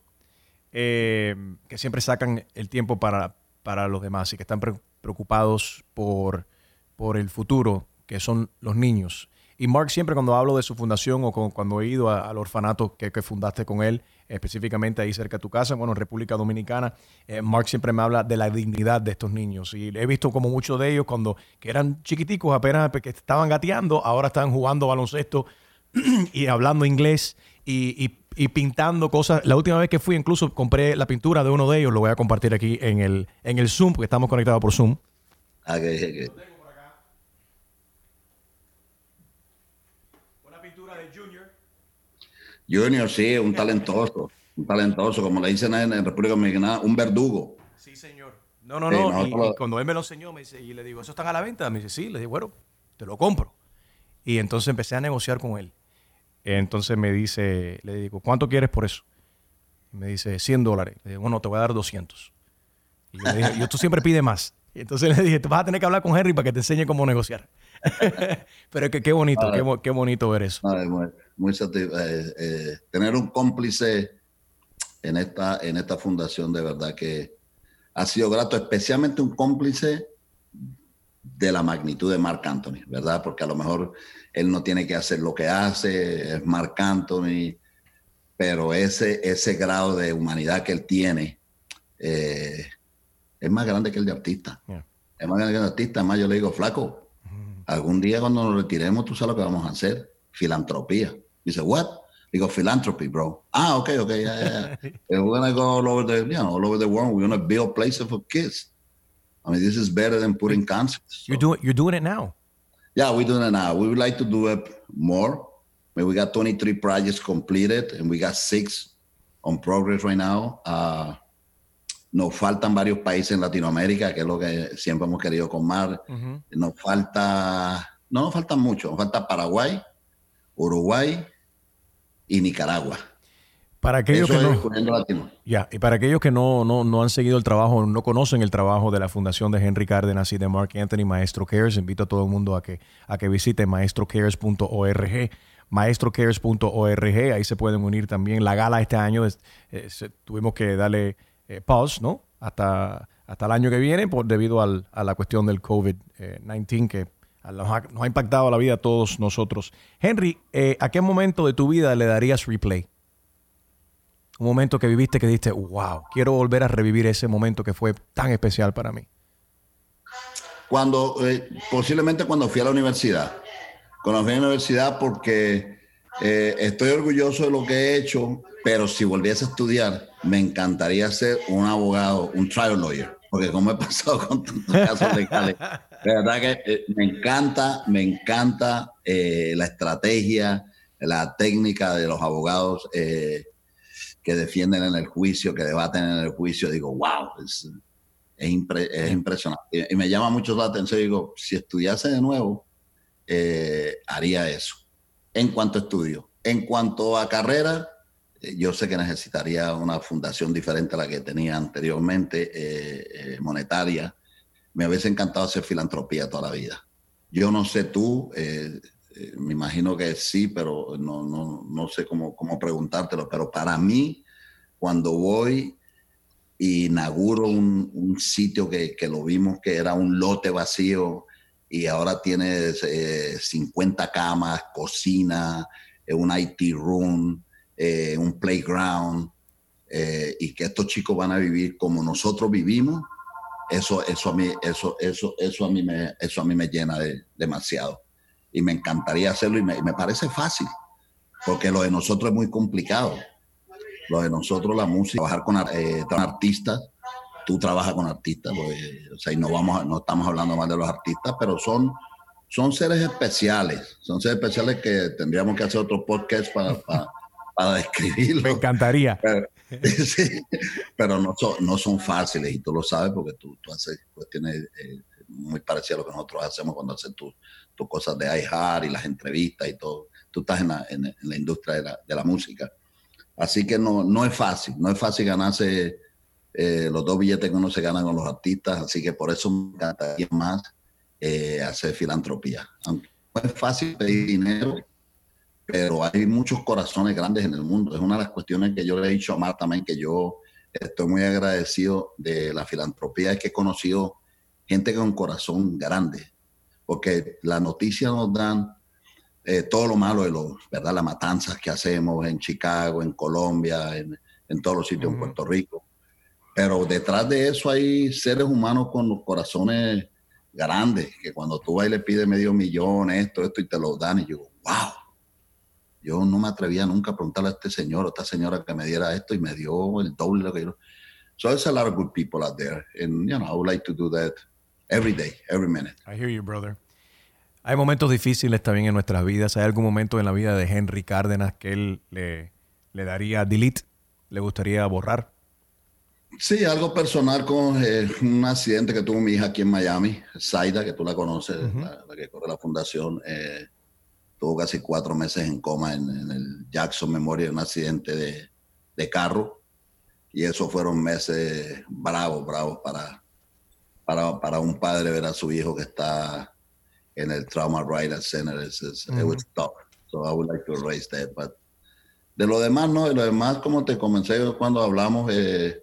eh, que siempre sacan el tiempo para, para los demás y que están preocupados por, por el futuro, que son los niños. Y Mark siempre cuando hablo de su fundación o cuando he ido al orfanato que, fundaste con él, específicamente ahí cerca de tu casa, bueno, en República Dominicana, eh, Mark siempre me habla de la dignidad de estos niños. Y he visto como muchos de ellos cuando que eran chiquiticos, apenas que estaban gateando, ahora están jugando baloncesto y hablando inglés y, pintando cosas. La última vez que fui, incluso compré la pintura de uno de ellos, lo voy a compartir aquí en el, en el Zoom, porque estamos conectados por Zoom. Ah, Junior, sí, un talentoso, un talentoso, como le dicen en, República Dominicana, un verdugo. Sí, señor. No, no, no. y, cuando él me lo enseñó, me dice, y le digo, ¿eso están a la venta? Me dice, sí. Le digo, bueno, te lo compro. Y entonces empecé a negociar con él. Entonces me dice, le digo, ¿cuánto quieres por eso? Y me dice, 100 dólares. Le digo, bueno, te voy a dar 200. Y yo le dije, yo tú siempre pide más. Y entonces le dije, tú vas a tener que hablar con Henry para que te enseñe cómo negociar. Pero que, qué bonito, qué, bonito ver eso. muy, eh, eh, tener un cómplice en esta, en esta fundación de verdad que ha sido grato, especialmente un cómplice de la magnitud de Mark Anthony, ¿verdad? Porque a lo mejor él no tiene que hacer lo que hace, es Mark Anthony, pero ese, ese grado de humanidad que él tiene eh, es más grande que el de artista. Es más grande que el de artista, además yo le digo, flaco, algún día cuando nos retiremos, tú sabes lo que vamos a hacer. Filantropía. Dice, what? Digo, philanthropy, bro. Ah, okay, okay, yeah, yeah. we're gonna go all over the, you know, all over the world. We're gonna build places for kids. I mean, this is better than putting concerts. You're doing, you're doing it now. Yeah, we're doing it now. We would like to do it more. I mean, we got 23 projects completed, and we got six on progress right now. Uh, Nos faltan varios países en Latinoamérica, que es lo que siempre hemos querido con Mar. Nos falta, no nos faltan mucho, nos falta Paraguay, Uruguay y Nicaragua. Para aquellos que no, ya, y para aquellos que no, no, han seguido el trabajo, no conocen el trabajo de la Fundación de Henry Cárdenas y de Mark Anthony Maestro Cares, invito a todo el mundo a que, a que visite maestrocares.org maestrocares.org, ahí se pueden unir también. La gala este año tuvimos que darle eh, pause, ¿no? Hasta, hasta el año que viene, por, debido al, a la cuestión del COVID-19 que nos ha, impactado la vida a todos nosotros. Henry, eh, ¿a qué momento de tu vida le darías replay? Un momento que viviste que dijiste, wow, quiero volver a revivir ese momento que fue tan especial para mí. Cuando, eh, posiblemente cuando fui a la universidad. Cuando fui a la universidad porque eh, estoy orgulloso de lo que he hecho, pero si volviese a estudiar, me encantaría ser un abogado, un trial lawyer, porque como he pasado con tantos casos legales, de verdad que eh, me encanta, me encanta eh, la estrategia, la técnica de los abogados eh, que defienden en el juicio, que debaten en el juicio. Digo, wow, es, es, impresionante. Y, me llama mucho la atención. Digo, si estudiase de nuevo, haría eso. En cuanto a estudio. En cuanto a carrera, eh, yo sé que necesitaría una fundación diferente a la que tenía anteriormente, eh, eh, monetaria. Me hubiese encantado hacer filantropía toda la vida. Yo no sé tú, me imagino que sí, pero no, no, no sé cómo, cómo, preguntártelo. Pero para mí, cuando voy e inauguro un, un sitio que, que, lo vimos que era un lote vacío y ahora tiene 50 camas, cocina, un IT room, eh, un playground, eh, y que estos chicos van a vivir como nosotros vivimos, eso, eso, a, mí, eso, eso, eso, a, mí me, eso a mí me llena de, demasiado. Y me encantaría hacerlo y me, me, parece fácil, porque lo de nosotros es muy complicado. lo de nosotros, la música, trabajar con eh, artistas, tú trabajas con artistas, o sea, y no, vamos, no estamos hablando más de los artistas, pero son, son seres especiales, son seres especiales que tendríamos que hacer otro podcast para, para, describirlo. Me encantaría. Pero, sí, pero no, son, no son fáciles y tú lo sabes porque tú, tú haces cuestiones eh, muy parecidas a lo que nosotros hacemos cuando haces tus cosas de iHeart y las entrevistas y todo. Tú estás en la, en, la industria de la, de la música. Así que no, no es fácil, no es fácil ganarse eh, los dos billetes que uno se gana con los artistas, así que por eso me encantaría más eh, hacer filantropía. Aunque no es fácil pedir dinero, pero hay muchos corazones grandes en el mundo. Es una de las cuestiones que yo le he dicho a Marta también, que yo estoy muy agradecido de la filantropía, es que he conocido gente con corazón grande, porque la noticia nos dan eh, todo lo malo de los, ¿verdad? Las matanzas que hacemos en Chicago, en Colombia, en, en todos los sitios, en Puerto Rico. Pero detrás de eso hay seres humanos con los corazones grandes, que cuando tú vas y le pides medio millón, esto, esto, y te lo dan, y yo, wow. Yo no me atrevía nunca a preguntarle a este señor o a esta señora que me diera esto y me dio el doble de lo que yo. So there's a lot of good people out there, and you know I would like to do that every day, every minute. I hear you, brother. Hay momentos difíciles también en nuestras vidas. ¿Hay algún momento en la vida de Henry Cárdenas que él le, le daría delete? ¿Le gustaría borrar? Sí, algo personal con eh, un accidente que tuvo mi hija aquí en Miami, Zaida, que tú la conoces, la, que corre la fundación. Eh, tuvo casi cuatro meses en coma en, el Jackson Memorial, un accidente de, de, carro. Y esos fueron meses bravos, bravos para, para, para un padre ver a su hijo que está en el Trauma Rider Center. It's, it's, It was tough. So I would like to erase that. But de lo demás, no, de lo demás, como te comencé cuando hablamos, eh,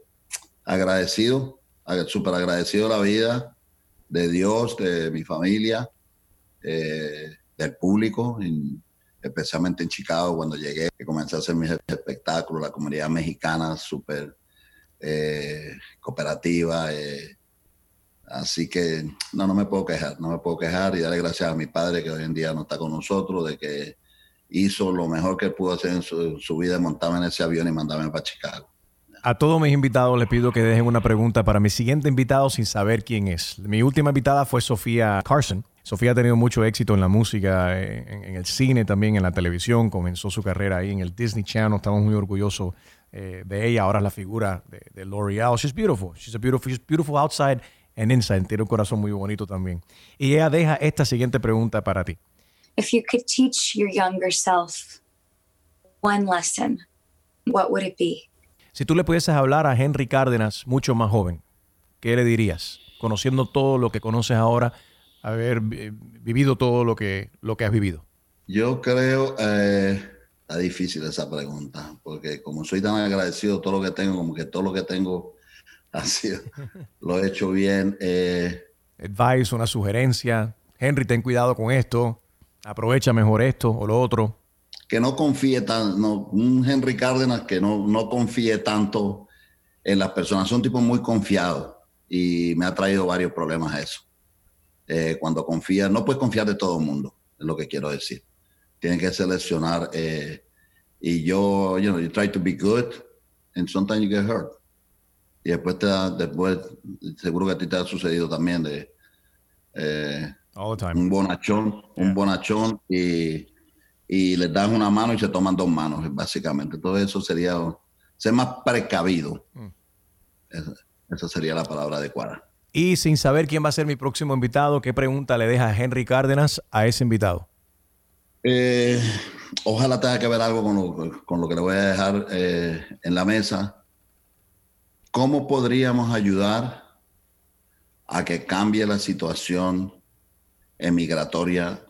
agradecido, súper agradecido de la vida, de Dios, de mi familia, eh, del público, especialmente en Chicago cuando llegué, que comencé a hacer mis espectáculos, la comunidad mexicana súper eh, cooperativa. Eh, así que no, no me puedo quejar, no me puedo quejar y darle gracias a mi padre que hoy en día no está con nosotros, de que hizo lo mejor que pudo hacer en su, su vida, montarme en ese avión y mandarme para Chicago. A todos mis invitados les pido que dejen una pregunta para mi siguiente invitado sin saber quién es. Mi última invitada fue Sofía Carson. Sofía ha tenido mucho éxito en la música, en, el cine también, en la televisión. Comenzó su carrera ahí en el Disney Channel. Estamos muy orgullosos eh, de ella. Ahora es la figura de, de L'Oreal. She's beautiful. She's a beautiful. She's beautiful outside and inside. Tiene un corazón muy bonito también. Y ella deja esta siguiente pregunta para ti. If you could teach your younger self one lesson, what would it be? Si tú le pudieses hablar a Henry Cárdenas, mucho más joven, ¿qué le dirías? Conociendo todo lo que conoces ahora, haber vivido todo lo que, lo que has vivido. Yo creo, eh, está difícil esa pregunta, porque como soy tan agradecido de todo lo que tengo, como que todo lo que tengo ha sido, lo he hecho bien. Eh. Advice, una sugerencia. Henry, ten cuidado con esto, aprovecha mejor esto o lo otro que no confíe tan, no, un Henry Cárdenas que no, no confíe tanto en las personas. Son tipo muy confiado y me ha traído varios problemas eso. Eh, cuando confía, no puedes confiar de todo el mundo, es lo que quiero decir. Tienes que seleccionar eh, y yo, you know, you try to be good and sometimes you get hurt. Y después te da, después, seguro que a ti te ha sucedido también de eh, un bonachón, un bonachón y y les das una mano y se toman dos manos, básicamente. Todo eso sería ser más precavido. Mm. Esa, sería la palabra adecuada. Y sin saber quién va a ser mi próximo invitado, ¿qué pregunta le deja Henry Cárdenas a ese invitado? Eh, ojalá tenga que ver algo con lo, que le voy a dejar eh, en la mesa. ¿Cómo podríamos ayudar a que cambie la situación emigratoria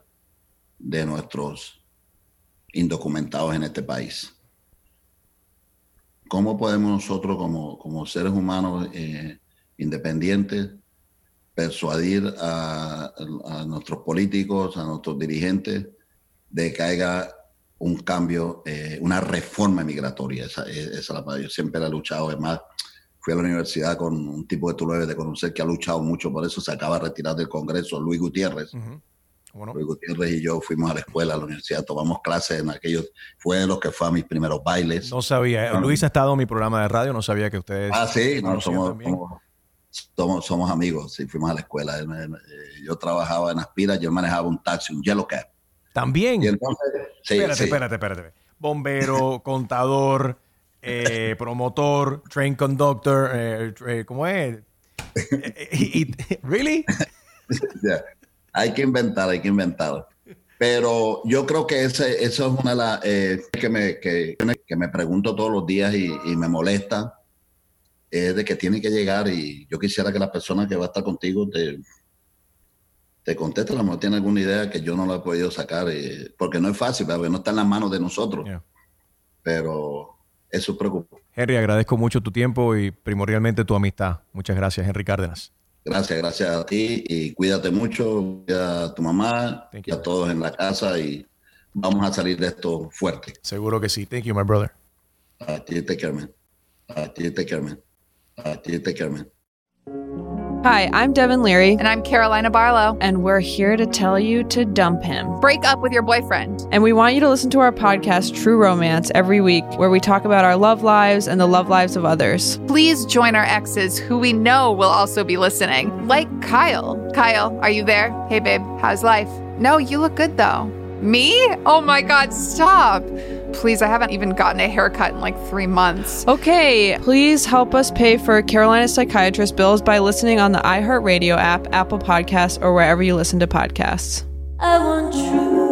de nuestros indocumentados en este país. ¿Cómo podemos nosotros como, seres humanos eh, independientes persuadir a, nuestros políticos, a nuestros dirigentes, de que haya un cambio, eh, una reforma migratoria? Esa, es la palabra. Yo siempre he luchado, además fui a la universidad con un tipo que tú lo debes de conocer que ha luchado mucho por eso, se acaba de retirar del Congreso, Luis Gutiérrez. Luis Gutiérrez y yo fuimos a la escuela, a la universidad, tomamos clases en aquellos, fue lo que fue a mis primeros bailes. No sabía, Luis ha estado en mi programa de radio, no sabía que ustedes... Ah, sí, no, somos, somos, somos, amigos, sí, fuimos a la escuela. Yo trabajaba en Aspira, yo manejaba un taxi, un Yellow Cab. ¿También? Y entonces, sí, espérate, sí. espérate, espérate. Bombero, contador, eh, promotor, train conductor, eh, eh, ¿cómo es? ¿Really? Yeah. Hay que inventar, hay que inventar. Pero yo creo que ese, eso es una de las eh, que, me, que, que, me pregunto todos los días y, y, me molesta, es de que tiene que llegar y yo quisiera que la persona que va a estar contigo te, te conteste, a lo mejor tiene alguna idea que yo no la he podido sacar, eh, porque no es fácil, porque no está en las manos de nosotros. Yeah. Pero eso preocupa. Henry, agradezco mucho tu tiempo y primordialmente tu amistad. Muchas gracias, Henry Cárdenas. Gracias, gracias a ti y cuídate mucho, cuida a tu mamá y a todos en la casa y vamos a salir de esto fuerte. Seguro que sí. Thank you, my brother. A ti, take care, man. A ti, take care, man. A ti, take care, man. Hi, I'm Devin Leary. And I'm Carolina Barlow. And we're here to tell you to dump him. Break up with your boyfriend. And we want you to listen to our podcast, True Romance, every week, where we talk about our love lives and the love lives of others. Please join our exes, who we know will also be listening, like Kyle. Kyle, are you there? Hey, babe, how's life? No, you look good though. Me? Oh my God, stop. Please, I haven't even gotten a haircut in like three months. Okay, please help us pay for Carolina Psychiatrist bills by listening on the iHeartRadio app, Apple Podcasts, or wherever you listen to podcasts. I want true.